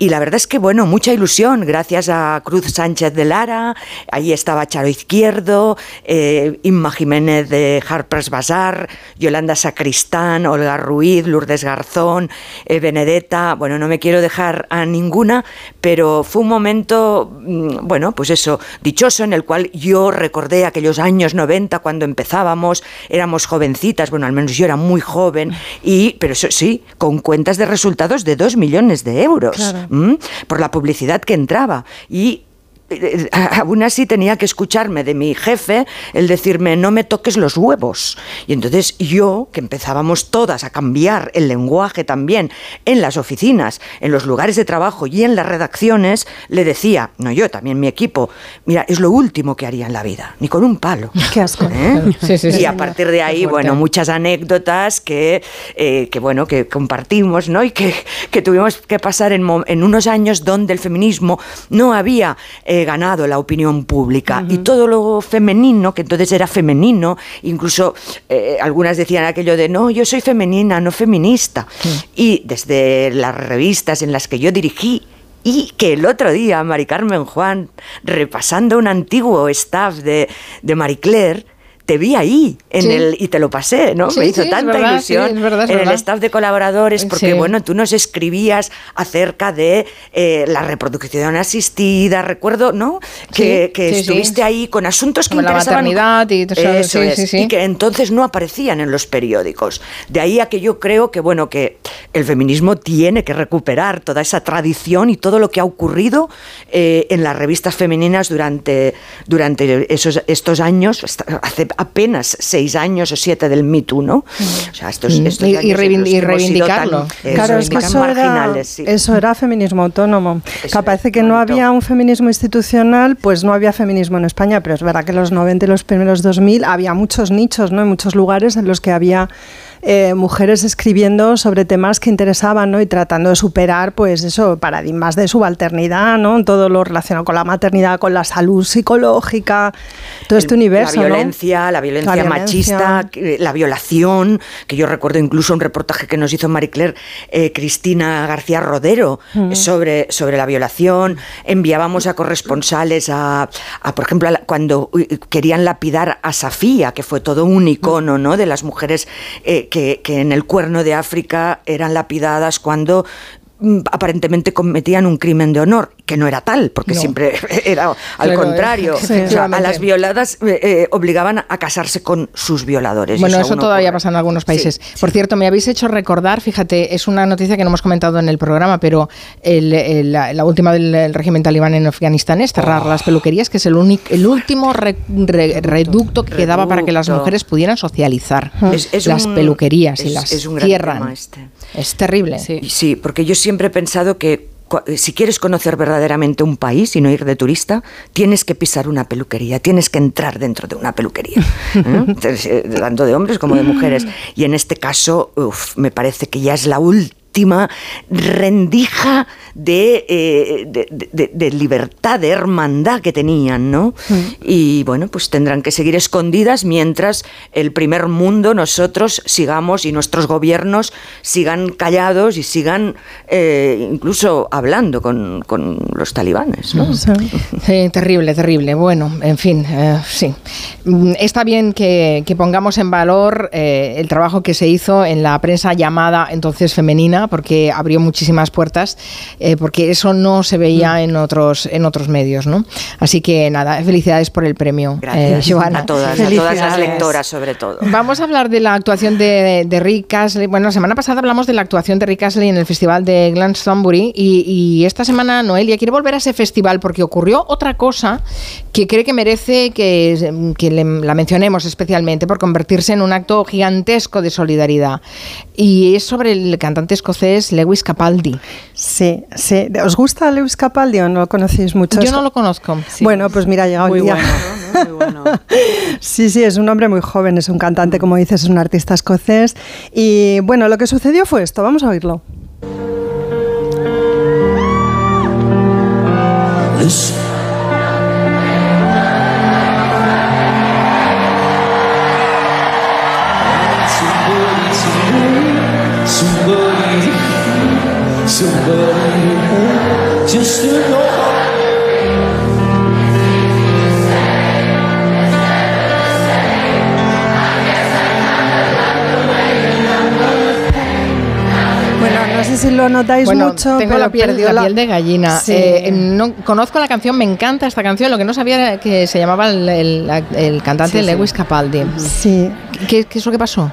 La verdad es que, bueno, mucha ilusión, gracias a Cruz Sánchez de Lara, ahí estaba Charo Izquierdo, eh, Inma Jiménez de Harper's Bazaar, Yolanda Sacristán, Olga Ruiz, Lourdes Garzón, eh, Benedetta, bueno, no me quiero dejar a ninguna, pero fue un momento, mm, bueno, pues eso, dichoso en el cual yo recordé aquellos años 90 cuando empezábamos, éramos jovencitas, bueno, al menos yo era muy joven, y, pero eso sí, con cuentas de resultados de dos millones de euros por la publicidad que entraba. Y aún así tenía que escucharme de mi jefe el decirme no me toques los huevos. Y entonces yo, que empezábamos todas a cambiar el lenguaje también en las oficinas, en los lugares de trabajo y en las redacciones, le decía, no yo, también mi equipo, mira, es lo último que haría en la vida, ni con un palo. Qué asco. ¿Eh? y a partir de ahí, bueno, muchas anécdotas que, eh, que, bueno, que compartimos, ¿no? Y que, que tuvimos que pasar en, en, unos años donde el feminismo no había ganado la opinión pública. Y todo lo femenino, que entonces era femenino, incluso eh, algunas decían aquello de, no, yo soy femenina, no feminista. Y desde las revistas en las que yo dirigí, y que el otro día Mari Carmen Juan, repasando un antiguo staff de, de Marie Claire, te vi ahí en el, y te lo pasé, ¿no? Me hizo tanta ilusión en el staff de colaboradores porque, bueno, tú nos escribías acerca de eh, la reproducción asistida, recuerdo, ¿no? Que, que estuviste ahí con asuntos que interesaban. La y todo eso. Es, y que entonces no aparecían en los periódicos. De ahí a que yo creo que, bueno, que el feminismo tiene que recuperar toda esa tradición y todo lo que ha ocurrido eh, en las revistas femeninas durante, durante esos, estos años, hace apenas seis años o siete del Me Too, ¿no? O sea, estos, mm. estos y, y, reivindicarlo. claro, es que eso era, eso era feminismo autónomo. Eso parece que no había un feminismo institucional, pues no había feminismo en España, pero es verdad que en los 90 y los primeros 2000 había muchos nichos, ¿no? En muchos lugares en los que había eh, mujeres escribiendo sobre temas que interesaban, ¿no? Y tratando de superar, pues eso, paradigmas de subalternidad, ¿no? Todo lo relacionado con la maternidad, con la salud psicológica, todo este universo, La violencia, la, violencia machista, la violación, que yo recuerdo incluso un reportaje que nos hizo Marie Claire eh, Cristina García Rodero mm. sobre, sobre la violación. Enviábamos a corresponsales a, por ejemplo, cuando querían lapidar a Safía, que fue todo un icono, ¿no? De las mujeres eh, que, en el cuerno de África eran lapidadas cuando mm, aparentemente cometían un crimen de honor que no era tal, porque siempre era al contrario. a las violadas eh, eh, obligaban a casarse con sus violadores. Bueno, eso, todavía pasa en algunos países. Por cierto, me habéis hecho recordar, fíjate, es una noticia que no hemos comentado en el programa, pero la, última del régimen talibán en Afganistán es cerrar oh. las peluquerías, que es el, único, el último reducto que quedaba para que las mujeres pudieran socializar. las peluquerías y las es un cierran. Este. Es terrible. sí, porque yo siempre he pensado que eh, si quieres conocer verdaderamente un país y no ir de turista, tienes que pisar una peluquería, tienes que entrar dentro de una peluquería, ¿eh? Eh, tanto de hombres como de mujeres. Y en este caso, me parece que ya es la última última rendija eh, de, de, libertad, de hermandad que tenían, ¿no? Mm. Y bueno, pues tendrán que seguir escondidas mientras el primer mundo, nosotros sigamos y nuestros gobiernos sigan callados y sigan eh, incluso hablando con, los talibanes, ¿no? Sí, terrible, terrible. Bueno, en fin, eh, sí. Mm, está bien que, que pongamos en valor el trabajo que se hizo en la prensa llamada entonces femenina porque abrió muchísimas puertas, eh, porque eso no se veía en otros en otros medios, ¿no? Así que nada, felicidades por el premio, Gracias. eh, Joana. A todas, a todas las lectoras sobre todo. Vamos a hablar de la actuación de, de Rick Astley. Bueno, la semana pasada hablamos de la actuación de Rick Astley en el festival de Glastonbury y, y esta semana Noelia quiere volver a ese festival porque ocurrió otra cosa que cree que merece que, que le- la mencionemos especialmente por convertirse en un acto gigantesco de solidaridad. Y es sobre el cantante escocés Lewis Capaldi. Sí, sí. ¿Os gusta Lewis Capaldi o no lo conocéis mucho? Yo no lo conozco. Bueno, pues mira, ha llegado Muy el día. bueno, sí, sí, es un hombre muy joven, es un cantante, como dices, es un artista escocés. Y bueno, lo que sucedió fue esto, vamos a oírlo. Sé si lo notáis Bueno, mucho. tengo pero la piel, perdió la piel de gallina. Sí. Eh, no, conozco la canción, me encanta esta canción. Lo que no sabía era que se llamaba el, el- el cantante sí. Lewis Capaldi. Sí. ¿Qué, qué es lo que pasó?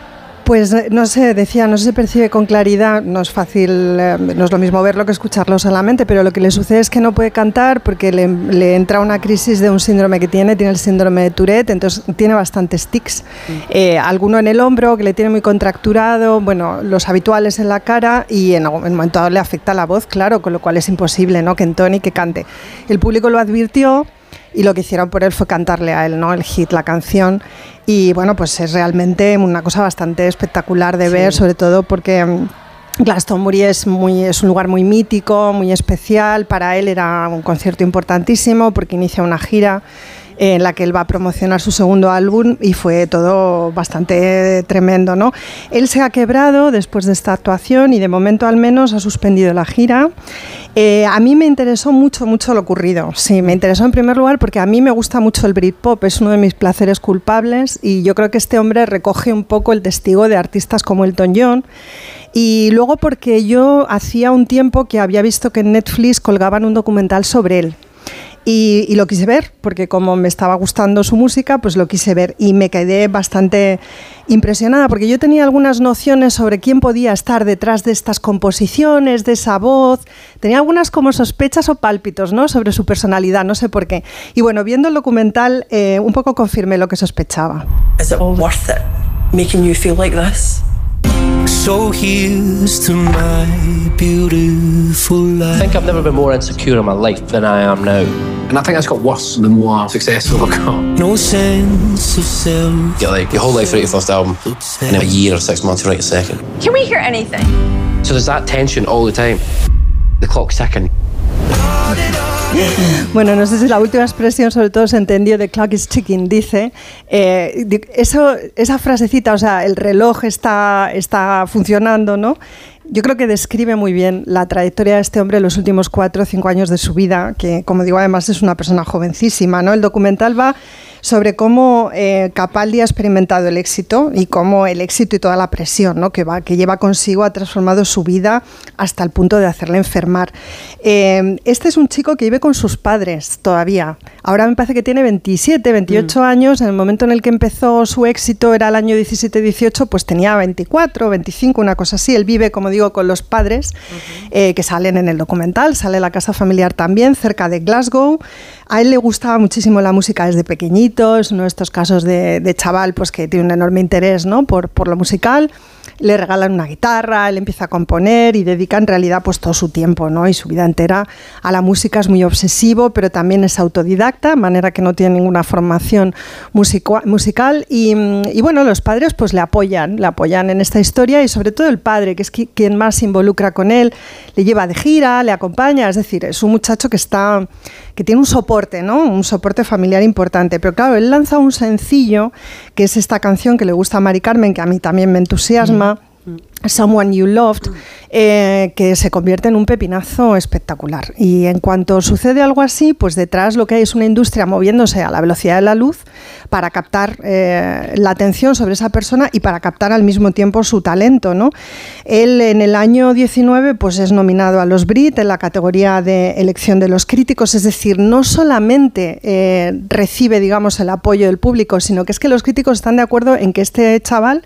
Pues eh, no sé, decía, no se percibe con claridad, no es fácil, eh, no es lo mismo verlo que escucharlo solamente, pero lo que le sucede es que no puede cantar porque le, le entra una crisis de un síndrome que tiene, tiene el síndrome de Tourette, entonces tiene bastantes tics, Eh, alguno en el hombro que le tiene muy contracturado, bueno, los habituales en la cara y en algún momento le afecta la voz, claro, con lo cual es imposible ¿no? que entone y que cante. El público lo advirtió y lo que hicieron por él fue cantarle a él, ¿no? El hit, la canción. Y bueno, pues es realmente una cosa bastante espectacular de ver, sobre todo porque mm, Glastonbury es, muy, es un lugar muy mítico, muy especial. Para él era un concierto importantísimo porque inicia una gira en la que él va a promocionar su segundo álbum y fue todo bastante tremendo, ¿no? Él se ha quebrado después de esta actuación y de momento al menos ha suspendido la gira. Eh, a mí me interesó mucho, mucho lo ocurrido. Sí, me interesó en primer lugar porque a mí me gusta mucho el Britpop, es uno de mis placeres culpables y yo creo que este hombre recoge un poco el testigo de artistas como Elton John. Y luego porque yo hacía un tiempo que había visto que en Netflix colgaban un documental sobre él. Y, y lo quise ver, porque como me estaba gustando su música, pues lo quise ver y me quedé bastante impresionada, porque yo tenía algunas nociones sobre quién podía estar detrás de estas composiciones, de esa voz, tenía algunas como sospechas o pálpitos, ¿no? Sobre su personalidad, no sé por qué. Y bueno, viendo el documental, eh, un poco confirmé lo que sospechaba. Is it worth it making you feel like this? So here's to my beautiful life. I think I've never been more insecure in my life than I am now. And I think that's got worse the more successful I got. No sense of self. Get like your whole life to write your first album, and in a year or six months to write a second. Can we hear anything? So there's that tension all the time. The clock's ticking. Bueno, no sé si la última expresión sobre todo se entendió de clock is ticking, dice. eh, esa frasecita, o sea, el reloj está, está funcionando, ¿no? Yo creo que describe muy bien la trayectoria de este hombre en los últimos cuatro o cinco años de su vida, que como digo además es una persona jovencísima, ¿no? El documental va sobre cómo eh, Capaldi ha experimentado el éxito y cómo el éxito y toda la presión ¿no? que, va, que lleva consigo ha transformado su vida hasta el punto de hacerle enfermar. Eh, este es un chico que vive con sus padres todavía. Ahora me parece que tiene 27, 28 años. En el momento en el que empezó su éxito era el año 17-18, pues tenía 24, 25, una cosa así. Él vive, como digo, con los padres eh, que salen en el documental. Sale la casa familiar también, cerca de Glasgow. A él le gustaba muchísimo la música desde pequeñito, es uno de estos casos de, de chaval pues, que tiene un enorme interés ¿no? por, por lo musical. Le regalan una guitarra, él empieza a componer y dedica en realidad pues, todo su tiempo ¿no? y su vida entera a la música. Es muy obsesivo, pero también es autodidacta, de manera que no tiene ninguna formación musical. Y, mm, y, bueno, los padres pues, le apoyan, le apoyan en esta historia y sobre todo el padre, que es qui- quien más se involucra con él, le lleva de gira, le acompaña, es decir, es un muchacho que está que tiene un soporte, ¿no? Un soporte familiar importante. Pero claro, él lanza un sencillo, que es esta canción que le gusta a Mari Carmen, que a mí también me entusiasma. Someone You Loved, eh, que se convierte en un pepinazo espectacular. Y en cuanto sucede algo así, pues detrás lo que hay es una industria moviéndose a la velocidad de la luz para captar eh, la atención sobre esa persona y para captar al mismo tiempo su talento. ¿no? Él en el año 19 pues es nominado a los Brit en la categoría de elección de los críticos, es decir, no solamente eh, recibe digamos el apoyo del público, sino que es que los críticos están de acuerdo en que este chaval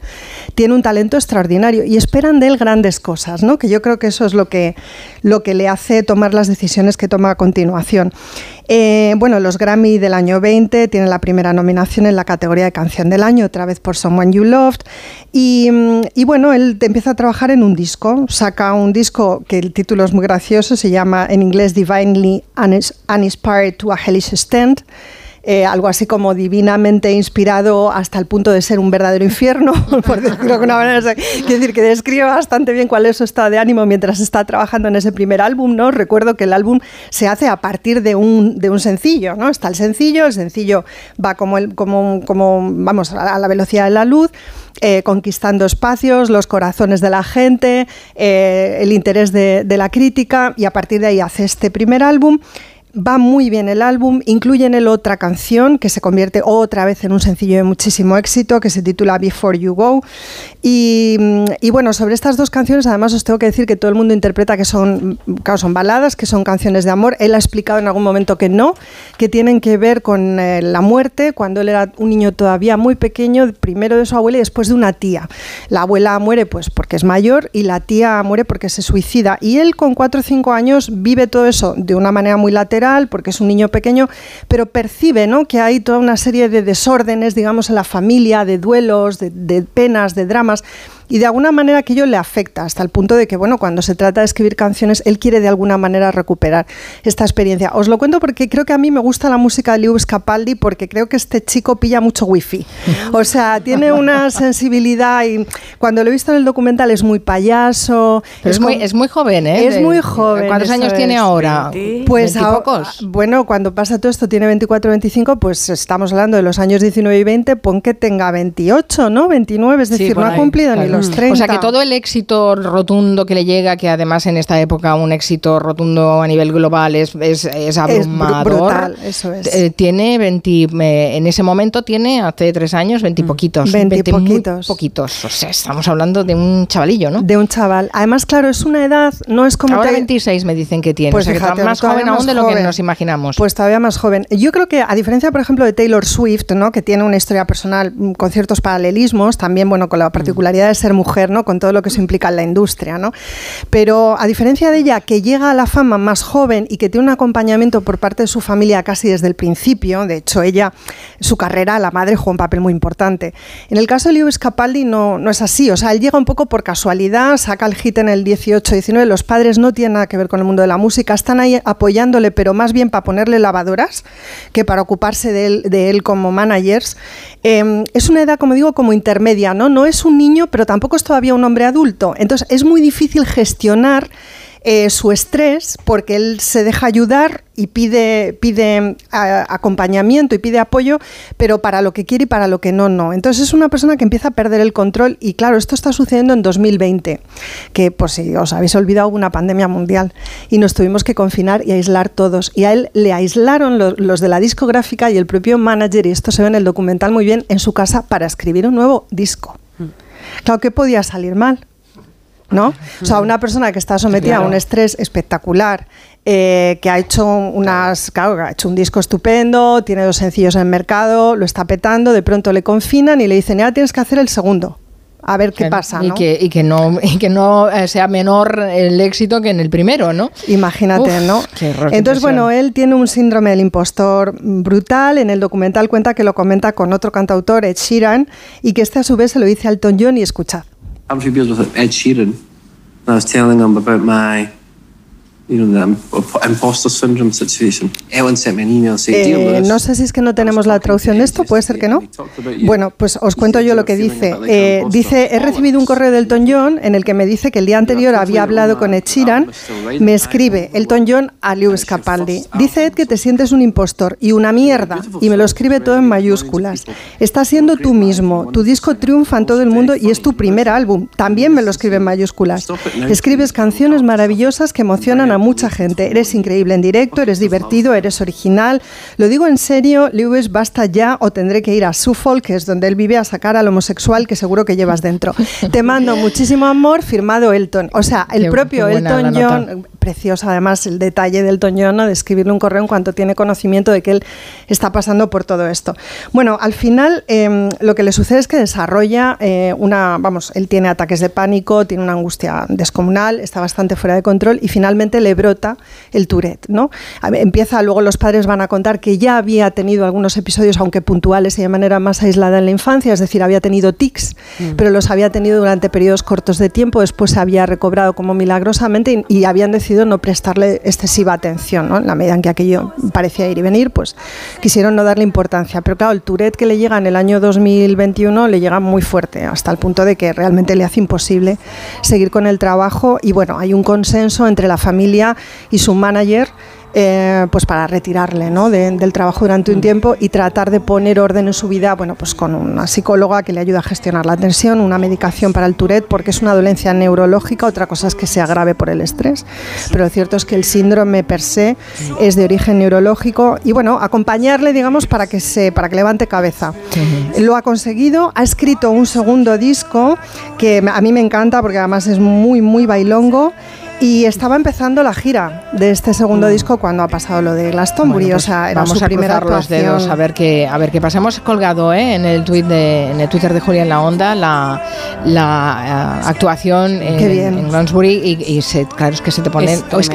tiene un talento extraordinario y esperan de él grandes cosas, ¿no? que yo creo que eso es lo que, lo que le hace tomar las decisiones que toma a continuación. Eh, bueno, los Grammy del año 20 tienen la primera nominación en la categoría de canción del año, otra vez por Someone You Loved. Y, mm, y, bueno, él empieza a trabajar en un disco, saca un disco que el título es muy gracioso, se llama en inglés Divinely Uninspired to a Hellish Stand. Eh, algo así como divinamente inspirado hasta el punto de ser un verdadero infierno, por decirlo de una manera. Quiero decir que describe bastante bien cuál es su estado de ánimo mientras está trabajando en ese primer álbum, ¿no? Recuerdo que el álbum se hace a partir de un, de un sencillo, ¿no? Está el sencillo, el sencillo va como, el, como, como vamos, a la velocidad de la luz. Eh, conquistando espacios, los corazones de la gente, eh, el interés de, de la crítica y a partir de ahí hace este primer álbum Va muy bien el álbum, incluye en él otra canción que se convierte otra vez en un sencillo de muchísimo éxito que se titula Before You Go. Y, bueno, sobre estas dos canciones además os tengo que decir que todo el mundo interpreta que son, son baladas, que son canciones de amor. Él ha explicado en algún momento que no, que tienen que ver con eh, la muerte cuando él era un niño todavía muy pequeño, primero de su abuela y después de una tía. La abuela muere pues porque es mayor y la tía muere porque se suicida. Y él con 4 o 5 años vive todo eso de una manera muy lateral porque es un niño pequeño, pero percibe ¿no? que hay toda una serie de desórdenes, digamos, en la familia, de duelos, de penas, de dramas y de alguna manera aquello le afecta hasta el punto de que, bueno, cuando se trata de escribir canciones, él quiere de alguna manera recuperar esta experiencia. Os lo cuento porque creo que a mí me gusta la música de Lewis Capaldi porque creo que este chico pilla mucho wifi. O sea, tiene una sensibilidad y cuando lo he visto en el documental es muy payaso. es, muy, es muy joven, ¿eh? Es muy joven. ¿Cuántos años tiene ahora? Pues pocos. Bueno, cuando pasa todo esto tiene 24, 25, pues estamos hablando de los años 19 y 20, pon que tenga 28, ¿no? 29, es decir, no ha cumplido ni los 30. O sea que todo el éxito rotundo que le llega, que además en esta época un éxito rotundo a nivel global es, es, abrumador. eso es. Eh, tiene 20, en ese momento tiene hace tres años 20 mm. poquitos. 20, poquitos. poquitos. O sea, estamos hablando de un chavalillo, ¿no? De un chaval. Además, claro, es una edad, no es como... Ahora 26 me dicen que tiene. Pues fíjate, más joven aún de lo que nos imaginamos. Pues todavía más joven. Yo creo que, a diferencia, por ejemplo, de Taylor Swift, ¿no? que tiene una historia personal mm, con ciertos paralelismos, también, bueno, con la particularidad de ser mujer, ¿no? Con todo lo que eso implica en la industria, ¿no? Pero a diferencia de ella, que llega a la fama más joven y que tiene un acompañamiento por parte de su familia casi desde el principio, de hecho, ella, su carrera, la madre jugó un papel muy importante. En el caso de Lewis Capaldi no, no es así, o sea, él llega un poco por casualidad, saca el hit en el 18-19, los padres no tienen nada que ver con el mundo de la música, están ahí apoyándole, pero más bien para ponerle lavadoras que para ocuparse de él, de él como managers. Em, es una edad, como digo, como intermedia, ¿no? No es un niño, pero es todavía un hombre adulto. Entonces es muy difícil gestionar eh, su estrés porque él se deja ayudar y pide, pide acompañamiento y pide apoyo, pero para lo que quiere y para lo que no, no. Entonces es una persona que empieza a perder el control y claro, esto está sucediendo en 2020, que pues si os habéis olvidado una pandemia mundial y nos tuvimos que confinar y aislar todos. Y a él le aislaron los de la discográfica y el propio manager, y esto se ve en el documental muy bien, en su casa para escribir un nuevo disco. Claro, que podía salir mal? ¿no? O sea, una persona que está sometida a un estrés espectacular, eh, que ha hecho unas, ha hecho un disco estupendo, tiene dos sencillos en el mercado, lo está petando, de pronto le confinan y le dicen, ya tienes que hacer el segundo. A ver qué pasa. Y, que, y, que, no, y que no eh, sea menor el éxito que en el primero, ¿no? Imagínate, ¿no? Entonces, bueno, él tiene un síndrome del impostor brutal. En el documental cuenta que lo comenta con otro cantautor, Ed Sheeran, y que este a su vez se lo dice al Elton John y escuchad. with Ed Sheeran. I was telling him about my, Eh, no sé si es que no tenemos la traducción de esto, puede ser que no. Bueno, pues os cuento yo lo que dice. Eh, dice, he recibido un correo del Elton John en el que me dice que el día anterior había hablado con Ed Sheeran. Me escribe Elton John a Lewis Capaldi. Dice Ed que te sientes un impostor y una mierda y me lo escribe todo en mayúsculas. Estás siendo tú mismo. Tu disco triunfa en todo el mundo y es tu primer álbum. También me lo escribe en mayúsculas. Escribes canciones maravillosas que emocionan a mucha gente. Eres increíble en directo, eres divertido, eres original. Lo digo en serio, Lewis, basta ya o tendré que ir a Suffolk, que es donde él vive, a sacar al homosexual que seguro que llevas dentro. Te mando muchísimo amor, firmado Elton. O sea, el propio Elton John, precioso además el detalle del Elton John, de escribirle un correo en cuanto tiene conocimiento de que él está pasando por todo esto. Bueno, al final em, lo que le sucede es que desarrolla eh, una, vamos, él tiene ataques de pánico, tiene una angustia descomunal, está bastante fuera de control y finalmente le brota el Tourette, ¿no? Empieza, luego los padres van a contar que ya había tenido algunos episodios, aunque puntuales y de manera más aislada en la infancia, es decir, había tenido tics, mm. pero los había tenido durante periodos cortos de tiempo, después se había recobrado como milagrosamente y, habían decidido no prestarle excesiva atención, ¿no? En la medida en que aquello parecía ir y venir, pues quisieron no darle importancia. Pero claro, el Tourette que le llega en el año 2021 le llega muy fuerte, hasta el punto de que realmente le hace imposible seguir con el trabajo y bueno, hay un consenso entre la familia y su manager eh, pues para retirarle ¿no? del trabajo durante un mm. tiempo y tratar de poner orden en su vida, bueno, pues con una psicóloga que le ayude a gestionar la tensión, una medicación para el Tourette, porque es una dolencia neurológica, otra cosa es que se agrave por el estrés, pero lo cierto es que el síndrome per se es de origen neurológico y bueno, acompañarle, digamos, para que se, para que levante cabeza. Lo ha conseguido, ha escrito un segundo disco que a mí me encanta porque además es muy, muy bailongo y estaba empezando la gira de este segundo mm. disco cuando ha pasado lo de Glastonbury. Bueno, pues o sea, era vamos su a primera cruzar los dedos a ver qué a ver qué pasa. Hemos colgado ¿eh? en el tweet de, en el Twitter de Julia en la Onda la, la uh, actuación en, en Glastonbury y, y se, claro es que se te pone es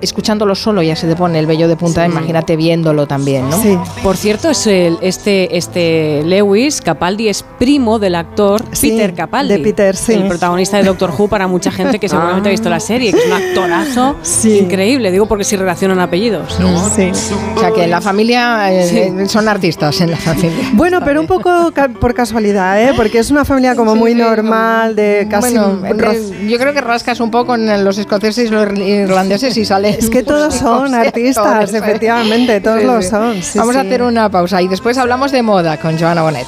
escuchándolo solo ya se te pone el vello de punta. Sí. Imagínate viéndolo también, ¿no? Sí. Por cierto, es el, este este Lewis Capaldi es primo del actor sí, Peter Capaldi, de Peter, sí. el protagonista de Doctor Who para mucha gente que seguramente ha visto la serie. Que es un actorazo increíble, digo porque si relacionan apellidos. Sí. O sea que en la familia eh, son artistas en la familia. Bueno, pero un poco por casualidad, ¿eh? porque es una familia como muy normal, de casi... Bueno, yo creo que rascas un poco en los escoceses y los irlandeses y sale... Es que todos son artistas, efectivamente, todos lo son. Vamos a hacer una pausa y después hablamos de moda con Joana Bonet.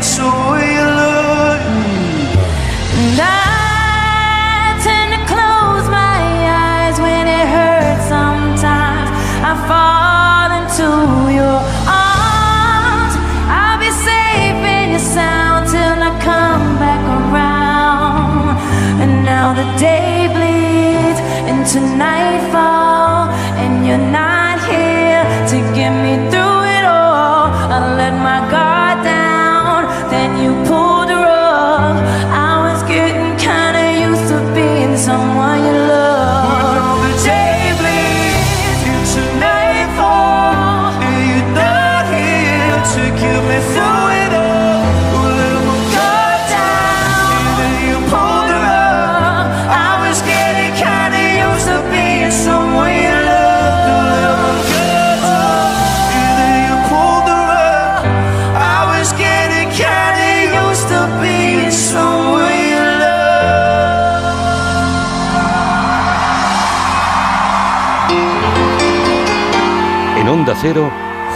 so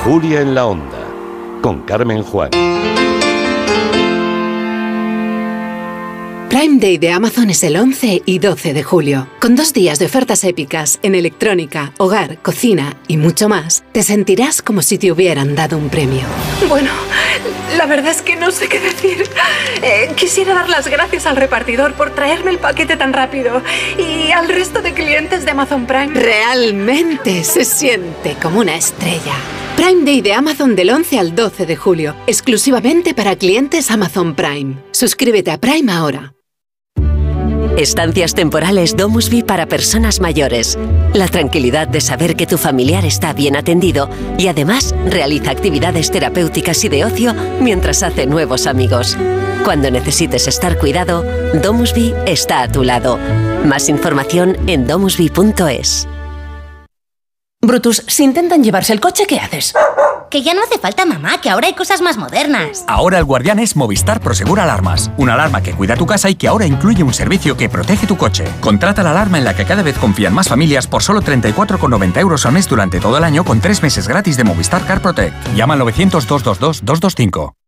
Julia en la Onda, con Carmen Juan. Prime Day de Amazon es el 11 y 12 de julio. Con dos días de ofertas épicas en electrónica, hogar, cocina y mucho más, te sentirás como si te hubieran dado un premio. Bueno, la verdad es que no sé qué decir. Eh, quisiera dar las gracias al repartidor por traerme el paquete tan rápido y al resto de clientes de Amazon Prime. Realmente se siente como una estrella. Prime Day de Amazon del 11 al 12 de julio, exclusivamente para clientes Amazon Prime. Suscríbete a Prime ahora. Estancias temporales Domusby para personas mayores. La tranquilidad de saber que tu familiar está bien atendido y además realiza actividades terapéuticas y de ocio mientras hace nuevos amigos. Cuando necesites estar cuidado, Domusby está a tu lado. Más información en domusby.es. Brutus, si intentan llevarse el coche, ¿qué haces? Que ya no hace falta, mamá, que ahora hay cosas más modernas. Ahora el guardián es Movistar Prosegur Alarmas. Una alarma que cuida tu casa y que ahora incluye un servicio que protege tu coche. Contrata la alarma en la que cada vez confían más familias por solo 34,90 euros al mes durante todo el año con tres meses gratis de Movistar Car Protect. Llama al 900 222 225.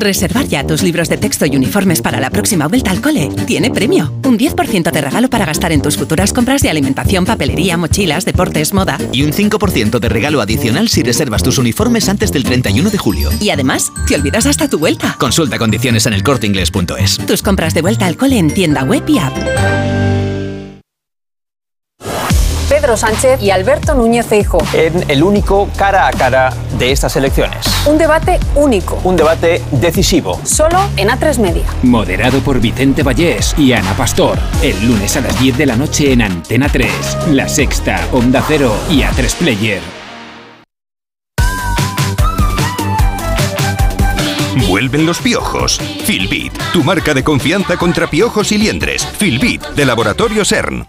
Reservar ya tus libros de texto y uniformes para la próxima vuelta al cole tiene premio. Un 10% de regalo para gastar en tus futuras compras de alimentación, papelería, mochilas, deportes, moda. Y un 5% de regalo adicional si reservas tus uniformes antes del 31 de julio. Y además, te olvidas hasta tu vuelta. Consulta condiciones en elcorteingles.es. Tus compras de vuelta al cole en tienda web y app. Pedro Sánchez y Alberto Núñez Feijo. En el único cara a cara de estas elecciones. Un debate único. Un debate decisivo. Solo en A3 Media. Moderado por Vicente Vallés y Ana Pastor. El lunes a las 10 de la noche en Antena 3. La Sexta, Onda Cero y A3 Player. Vuelven los piojos. Filbit, tu marca de confianza contra piojos y liendres. Filbit, de Laboratorio CERN.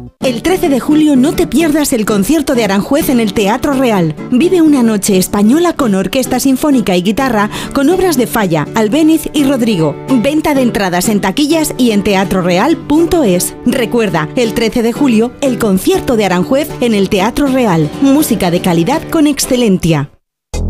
El 13 de julio no te pierdas el concierto de Aranjuez en el Teatro Real. Vive una noche española con orquesta sinfónica y guitarra con obras de Falla, Albéniz y Rodrigo. Venta de entradas en taquillas y en teatroreal.es. Recuerda, el 13 de julio, el concierto de Aranjuez en el Teatro Real. Música de calidad con excelencia.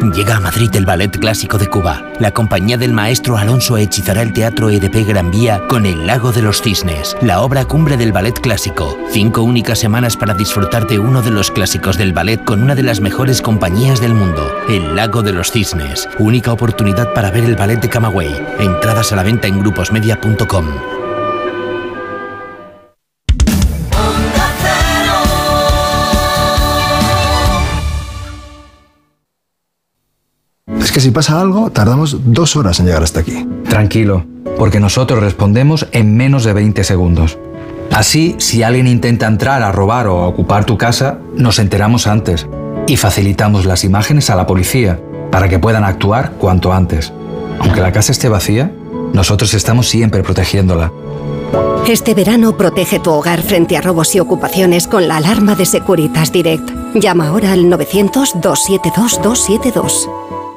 Llega a Madrid el Ballet Clásico de Cuba. La compañía del maestro Alonso hechizará el Teatro EDP Gran Vía con El Lago de los Cisnes, la obra cumbre del ballet clásico. Cinco únicas semanas para disfrutar de uno de los clásicos del ballet con una de las mejores compañías del mundo, El Lago de los Cisnes. Única oportunidad para ver el ballet de Camagüey. Entradas a la venta en gruposmedia.com. Es que si pasa algo, tardamos dos horas en llegar hasta aquí. Tranquilo, porque nosotros respondemos en menos de 20 segundos. Así, si alguien intenta entrar a robar o a ocupar tu casa, nos enteramos antes y facilitamos las imágenes a la policía para que puedan actuar cuanto antes. Aunque la casa esté vacía, Nosotros estamos siempre protegiéndola. Este verano protege tu hogar frente a robos y ocupaciones con la alarma de Securitas Direct. Llama ahora al 900-272-272.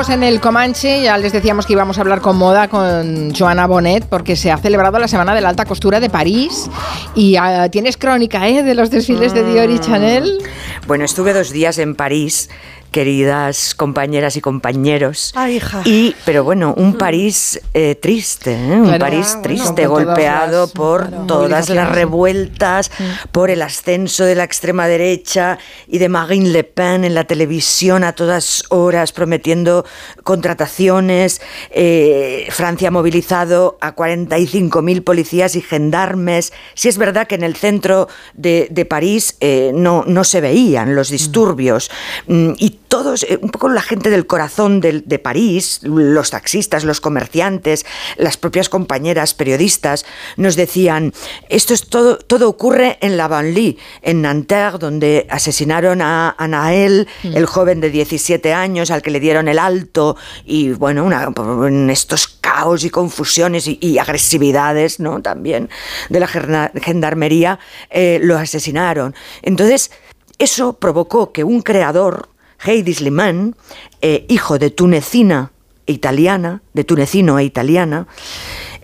Seguimos en el Comanche, ya les decíamos que íbamos a hablar con moda con Joana Bonet porque se ha celebrado la Semana de la Alta Costura de París y ah, tienes crónica ¿eh? de los desfiles de Dior y Mm. Chanel. Bueno, estuve dos días en París, queridas compañeras y compañeros. Ay, hija. Y, pero bueno, un París eh, triste, ¿eh? un Claro. París bueno, triste, todas golpeado las- por claro, todas las revueltas, por el ascenso de la extrema derecha y de Marine Le Pen en la televisión a todas horas prometiendo contrataciones. Eh, Francia ha movilizado a 45.000 policías y gendarmes. Si es verdad que en el centro de, de París no, no se veían los disturbios. Mm, Y todos, eh, un poco la gente del corazón del- de, París, los taxistas, los comerciantes, las propias compañeras periodistas, nos decían, esto es todo, todo ocurre en la banlieue, en Nanterre, donde asesinaron a, a Naël, el joven de 17 años al que le dieron el alto, y bueno, una- en estos caos y confusiones y, y agresividades, ¿no? También de la gendarmería, eh, lo asesinaron. Entonces, eso provocó que un creador, Heidi Slimane, eh, hijo de tunecina e italiana, de tunecino e italiana,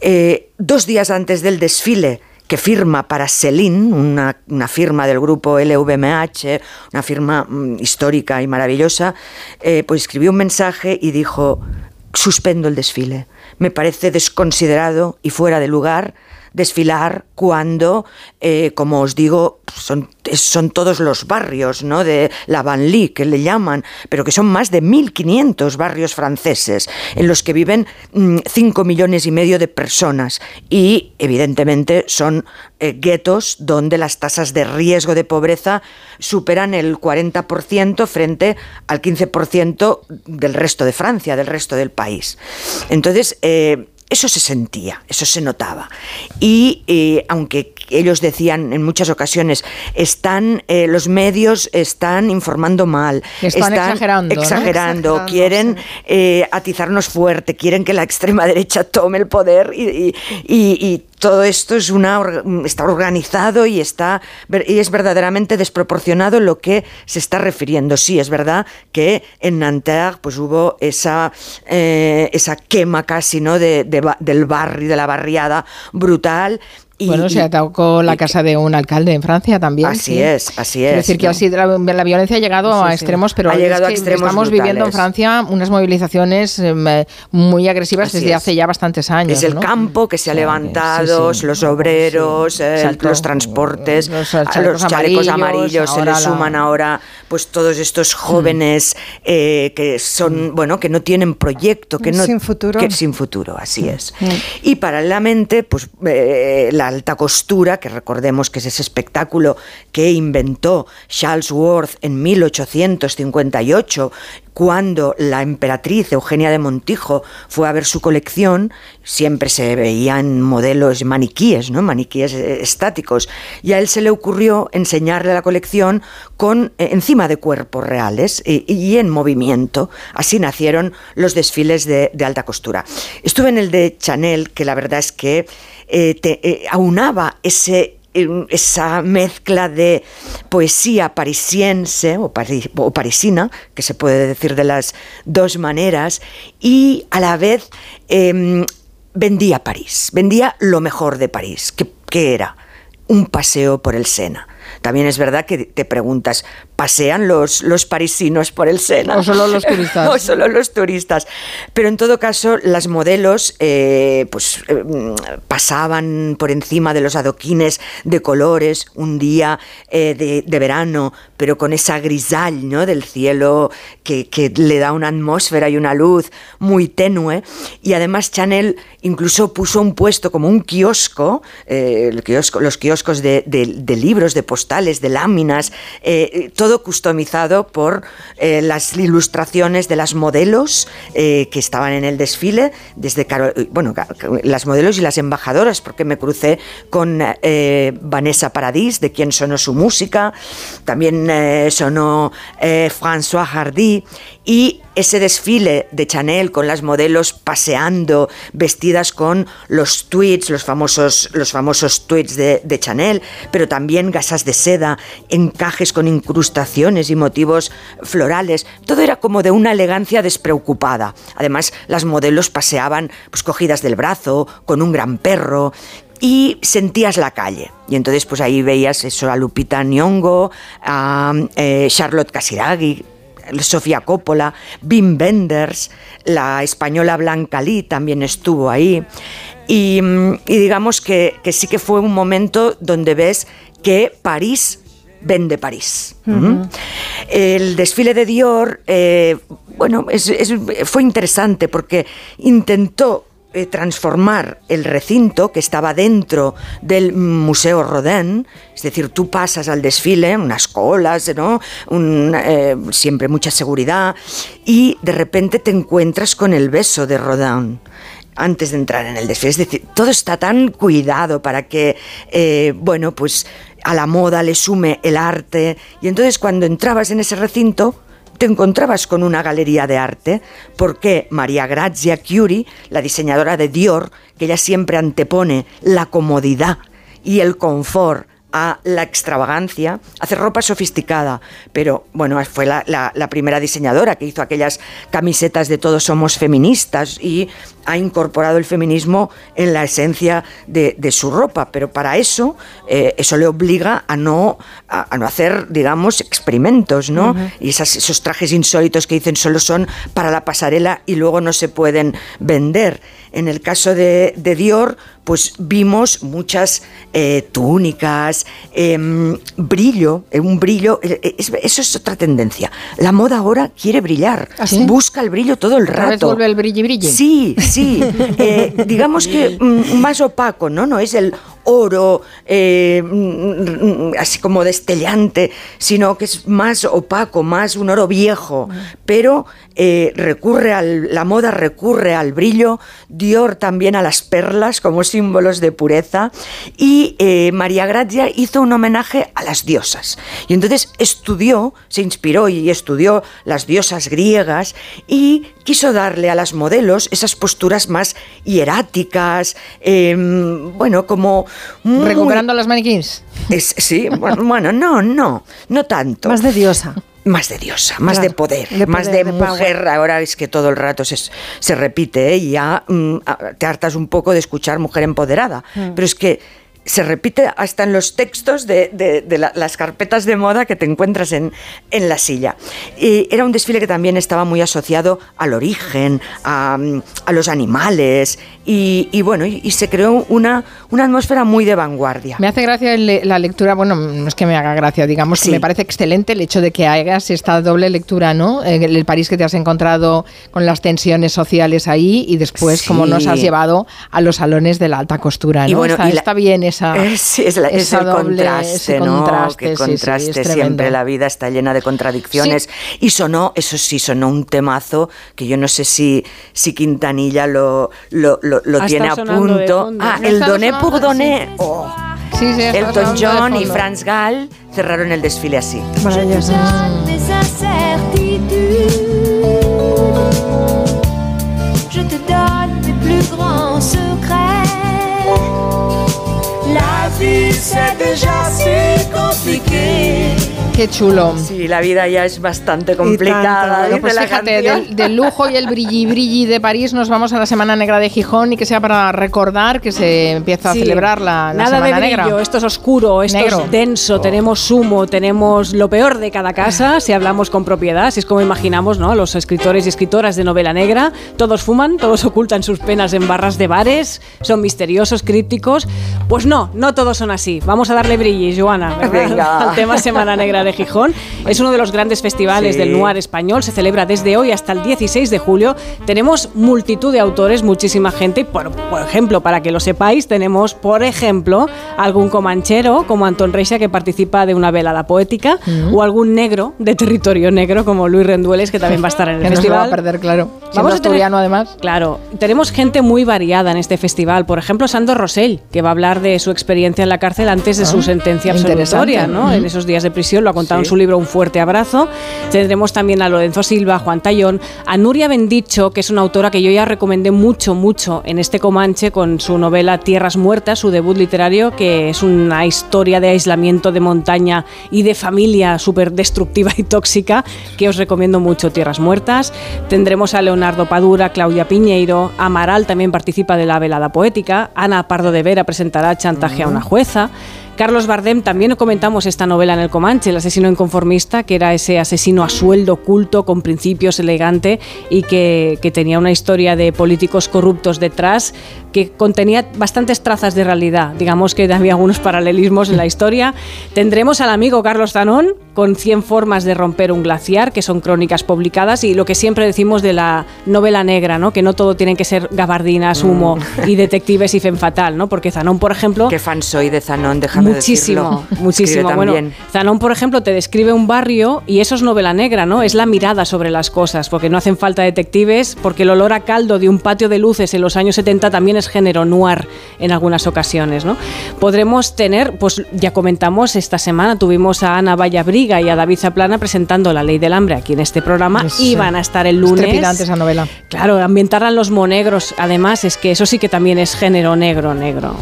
eh, dos días antes del desfile que firma para Celine, una, firma del grupo LVMH, una firma mm, histórica y maravillosa, eh, pues escribió un mensaje y dijo, suspendo el desfile. Me parece desconsiderado y fuera de lugar desfilar cuando, eh, como os digo, son, todos los barrios ¿no? de la banlieue, que le llaman, pero que son más de 1.500 barrios franceses en los que viven 5 millones y medio de personas y, evidentemente, son eh, guetos donde las tasas de riesgo de pobreza superan el 40% frente al 15% del resto de Francia, del resto del país. Entonces, eh, eso se sentía, eso se notaba. Y eh, aunque ellos decían en muchas ocasiones, están eh, los medios están informando mal, Están exagerando, ¿no? exagerando, Exagerando, quieren eh, atizarnos fuerte, quieren que la extrema derecha tome el poder y, y- y- y todo esto es una está organizado y está y es verdaderamente desproporcionado lo que se está refiriendo. Sí, es verdad que en Nanterre pues hubo esa eh, esa quema casi no de, de del barrio de la barriada brutal. Y, bueno, se atacó la casa de un alcalde en Francia también. Así sí. es, así Quiero es, decir que ¿no? así la, la violencia ha llegado Sí, a extremos, pero Ha es llegado a que extremos estamos viviendo en. Francia unas movilizaciones em, muy agresivas Así desde es. hace ya bastantes años. Es el ¿no? campo que se ha levantado, sí, los obreros, eh, Salto- los transportes, los a chalecos los chalecos amarillos, amarillos, se le la- suman ahora pues todos estos jóvenes eh, que son, bueno, que no tienen proyecto, que no Sin futuro. que- sin futuro, así es. Y paralelamente, pues eh, alta costura, que recordemos que es ese espectáculo que inventó Charles Worth en 1858, cuando la emperatriz Eugenia de Montijo fue a ver su colección, siempre se veían modelos maniquíes, ¿no? maniquíes eh, estáticos, y a él se le ocurrió enseñarle la colección con eh, encima de cuerpos reales y, en movimiento. Así nacieron los desfiles de, de alta costura. Estuve en el de Chanel, que la verdad es que eh, te- eh, aunaba eh, esa mezcla de poesía parisiense o, o parisina, que se puede decir de las dos maneras, y a la vez em, vendía París, vendía lo mejor de París, que, que era un paseo por el Sena. También es verdad que te preguntas, ¿pasean los, los parisinos por el Sena? O solo los turistas. o solo los turistas. Pero en todo caso, las modelos eh, pues, eh, pasaban por encima de los adoquines de colores un día eh, de, de verano, pero con esa grisall ¿no? del cielo que, que le da una atmósfera y una luz muy tenue. Y además Chanel incluso puso un puesto como un kiosco, el kiosco los kioscos de, de- de libros, de postales, de láminas, eh, todo customizado por eh, las ilustraciones de las modelos eh, que estaban en el desfile, desde bueno, las modelos y las embajadoras, porque me crucé con Vanessa Paradis, de quien sonó su música, también sonó François Hardy, y ese desfile de Chanel con las modelos paseando, vestidas con los tweets, los famosos, los famosos tweets de, Chanel, pero también gasas de seda, encajes con incrustaciones y motivos florales. Todo era como de una elegancia despreocupada. Además, las modelos paseaban pues, cogidas del brazo, con un gran perro, y sentías la calle. Y entonces pues ahí veías eso a Lupita Nyong'o, a eh, Charlotte Casiraghi, Sofía Coppola, Bim Wenders, la española Blanca Lee también estuvo ahí. Y, digamos que, sí que fue un momento donde ves que París vende París. El desfile de Dior, eh, bueno, fue interesante porque intentó eh, transformar el recinto que estaba dentro del Museo Rodin, es decir, tú pasas al desfile, unas colas, ¿no? Eh, siempre mucha seguridad, y de repente te encuentras con el beso de Rodin antes de entrar en el desfile. Es decir, todo está tan cuidado para que, eh, bueno, pues a la moda le sume el arte. Y entonces cuando entrabas en ese recinto, te encontrabas con una galería de arte, porque María Grazia Chiuri, la diseñadora de Dior, que ella siempre antepone la comodidad y el confort a la extravagancia, hace ropa sofisticada, pero bueno, fue la, la, primera diseñadora que hizo aquellas camisetas de todos somos feministas y ha incorporado el feminismo en la esencia de, su ropa, pero para eso, eh, eso le obliga a no, a, no hacer, digamos, experimentos, ¿no? Y esos trajes insólitos que dicen solo son para la pasarela y luego no se pueden vender. En el caso de, Dior, pues vimos muchas eh, túnicas, em, brillo, eh, un brillo, eso es otra tendencia. La moda ahora quiere brillar, ¿Ah, busca el brillo todo el rato. vuelve el brilli brilli. Sí, sí, eh, digamos que mm, más opaco, ¿no? No es el oro eh, mm, así como destellante, sino que es más opaco, más un oro viejo, pero eh, recurre al, la moda recurre al brillo, Dior también a las perlas como símbolos de pureza. Y María Grazia hizo un homenaje a las diosas. Y entonces estudió, se inspiró y estudió las diosas griegas y quiso darle a las modelos esas posturas más hieráticas, em, bueno, como... ¿Recuperando a las maniquíes? sí, bueno, no, no, no tanto. Más de diosa más de diosa, más de, poder, más de, mujer. Ahora es que todo el rato se, se repite ¿eh? y ya mm, te hartas un poco de escuchar mujer empoderada. Mm. Pero es que se repite hasta en los textos de, las carpetas de moda que te encuentras en, en, la silla. Y era un desfile que también estaba muy asociado al origen, a, los animales, y, bueno, y, se creó una, una atmósfera muy de vanguardia. Me hace gracia la lectura, bueno, no es que me haga gracia, digamos que me parece excelente el hecho de que hagas esta doble lectura, ¿no? El, París que te has encontrado con las tensiones sociales ahí y después cómo nos has llevado a los salones de la alta costura, ¿no? Y bueno, está, bien es, el contraste, ¿no? que contraste siempre. La vida está llena de contradicciones. Y sonó, eso sí, sonó un temazo que yo no sé si, si Quintanilla lo, lo, tiene a punto. Ah, el Doné pour Doné. Oh. Elton John y Franz Gall cerraron el desfile así. Maravilloso. Je te donne mes plus grands secrets. La vie Qué chulo. Sí, la vida ya es bastante complicada. pues fíjate, del, lujo y el brilli brilli de París nos vamos a la Semana Negra de Gijón y que sea para recordar que se empieza a celebrar la, Nada Semana de brillo, Esto es oscuro, esto es denso, oh. tenemos humo, tenemos lo peor de cada casa, si hablamos con propiedad, si es como imaginamos, ¿no? Los escritores y escritoras de novela negra, todos fuman, todos ocultan sus penas en barras de bares, son misteriosos, crípticos. Pues no, no todos son así. Vamos a darle brilli, Joana, al tema Semana Negra de Gijón. Es uno de los grandes festivales del noir español. Se celebra desde hoy hasta el 16 de julio. Tenemos multitud de autores, muchísima gente. Por, por ejemplo, para que lo sepáis, tenemos, por ejemplo, algún comanchero como Antón Reixa que participa de una velada poética Mm. o algún negro de territorio negro como Luis Rendueles que también va a estar en el Que no se festival. va a perder, claro. Vamos a tener- además. Claro, tenemos gente muy variada en este festival. Por ejemplo, Sandor Rosell, que va a hablar de su experiencia en la cárcel antes de Ah, su sentencia interesante. ¿No? En esos días de prisión, lo ha contado en su libro Un fuerte abrazo. Tendremos también a Lorenzo Silva, Juan Tallón, a Nuria Bendicho, que es una autora que yo ya recomendé mucho, mucho en este Comanche con su novela Tierras Muertas, su debut literario, que es una historia de aislamiento de montaña y de familia súper destructiva y tóxica, que os recomiendo mucho, Tierras Muertas. Tendremos a Leonardo Padura, Claudia Piñeiro, Amaral también participa de la velada poética, Ana Pardo de Vera presentará Chantaje a una jueza. Carlos Bardem, también comentamos esta novela en el Comanche, El asesino inconformista, que era ese asesino a sueldo oculto, con principios elegante y que, que tenía una historia de políticos corruptos detrás que contenía bastantes trazas de realidad. Digamos que había algunos paralelismos en la historia. Tendremos al amigo Carlos Zanón con 100 formas de romper un glaciar, que son crónicas publicadas, y lo que siempre decimos de la novela negra, ¿no? que no todo tiene que ser gabardinas, humo y detectives y fen fatal, ¿no? porque Zanón, por ejemplo... Qué fan soy de Zanón, déjame Muchísimo, decirlo. muchísimo. Bueno. Zanón, por ejemplo, te describe un barrio y eso es novela negra, ¿no? Es la mirada sobre las cosas, porque no hacen falta detectives, porque el olor a caldo de un patio de luces en los años 70 también es género noir en algunas ocasiones, ¿no? Podremos tener, pues ya comentamos, esta semana tuvimos a Ana Vallabriga y a David Zaplana presentando La Ley del Hambre aquí en este programa Es, y eh, van a estar el lunes. Trepidante esa novela. Claro, ambientarla en los monegros, además, es que eso sí que también es género negro, negro.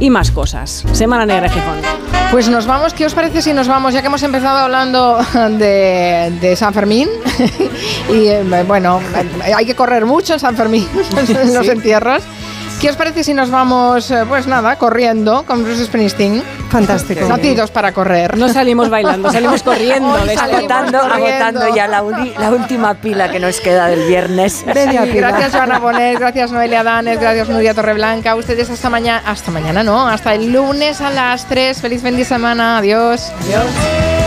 Y más cosas. Semana Negra Gijón. Pues nos vamos, ¿qué os parece si nos vamos? Ya que hemos empezado hablando de, de San Fermín, y eh, bueno, hay que correr mucho en San Fermín, en los Sí. entierros. ¿Qué os parece si nos vamos, eh, pues nada, corriendo con Bruce Springsteen? Fantástico. No tiros para correr. No salimos bailando, salimos corriendo. Salimos Agotando, corriendo. agotando ya la, uni- la última pila que nos queda del viernes. Media Sí, pila. gracias Joana Bonet, gracias Noelia Danes, gracias Nuria Torreblanca. Ustedes hasta mañana, hasta mañana no, hasta el lunes a las 3. Feliz fin de semana, adiós. Adiós.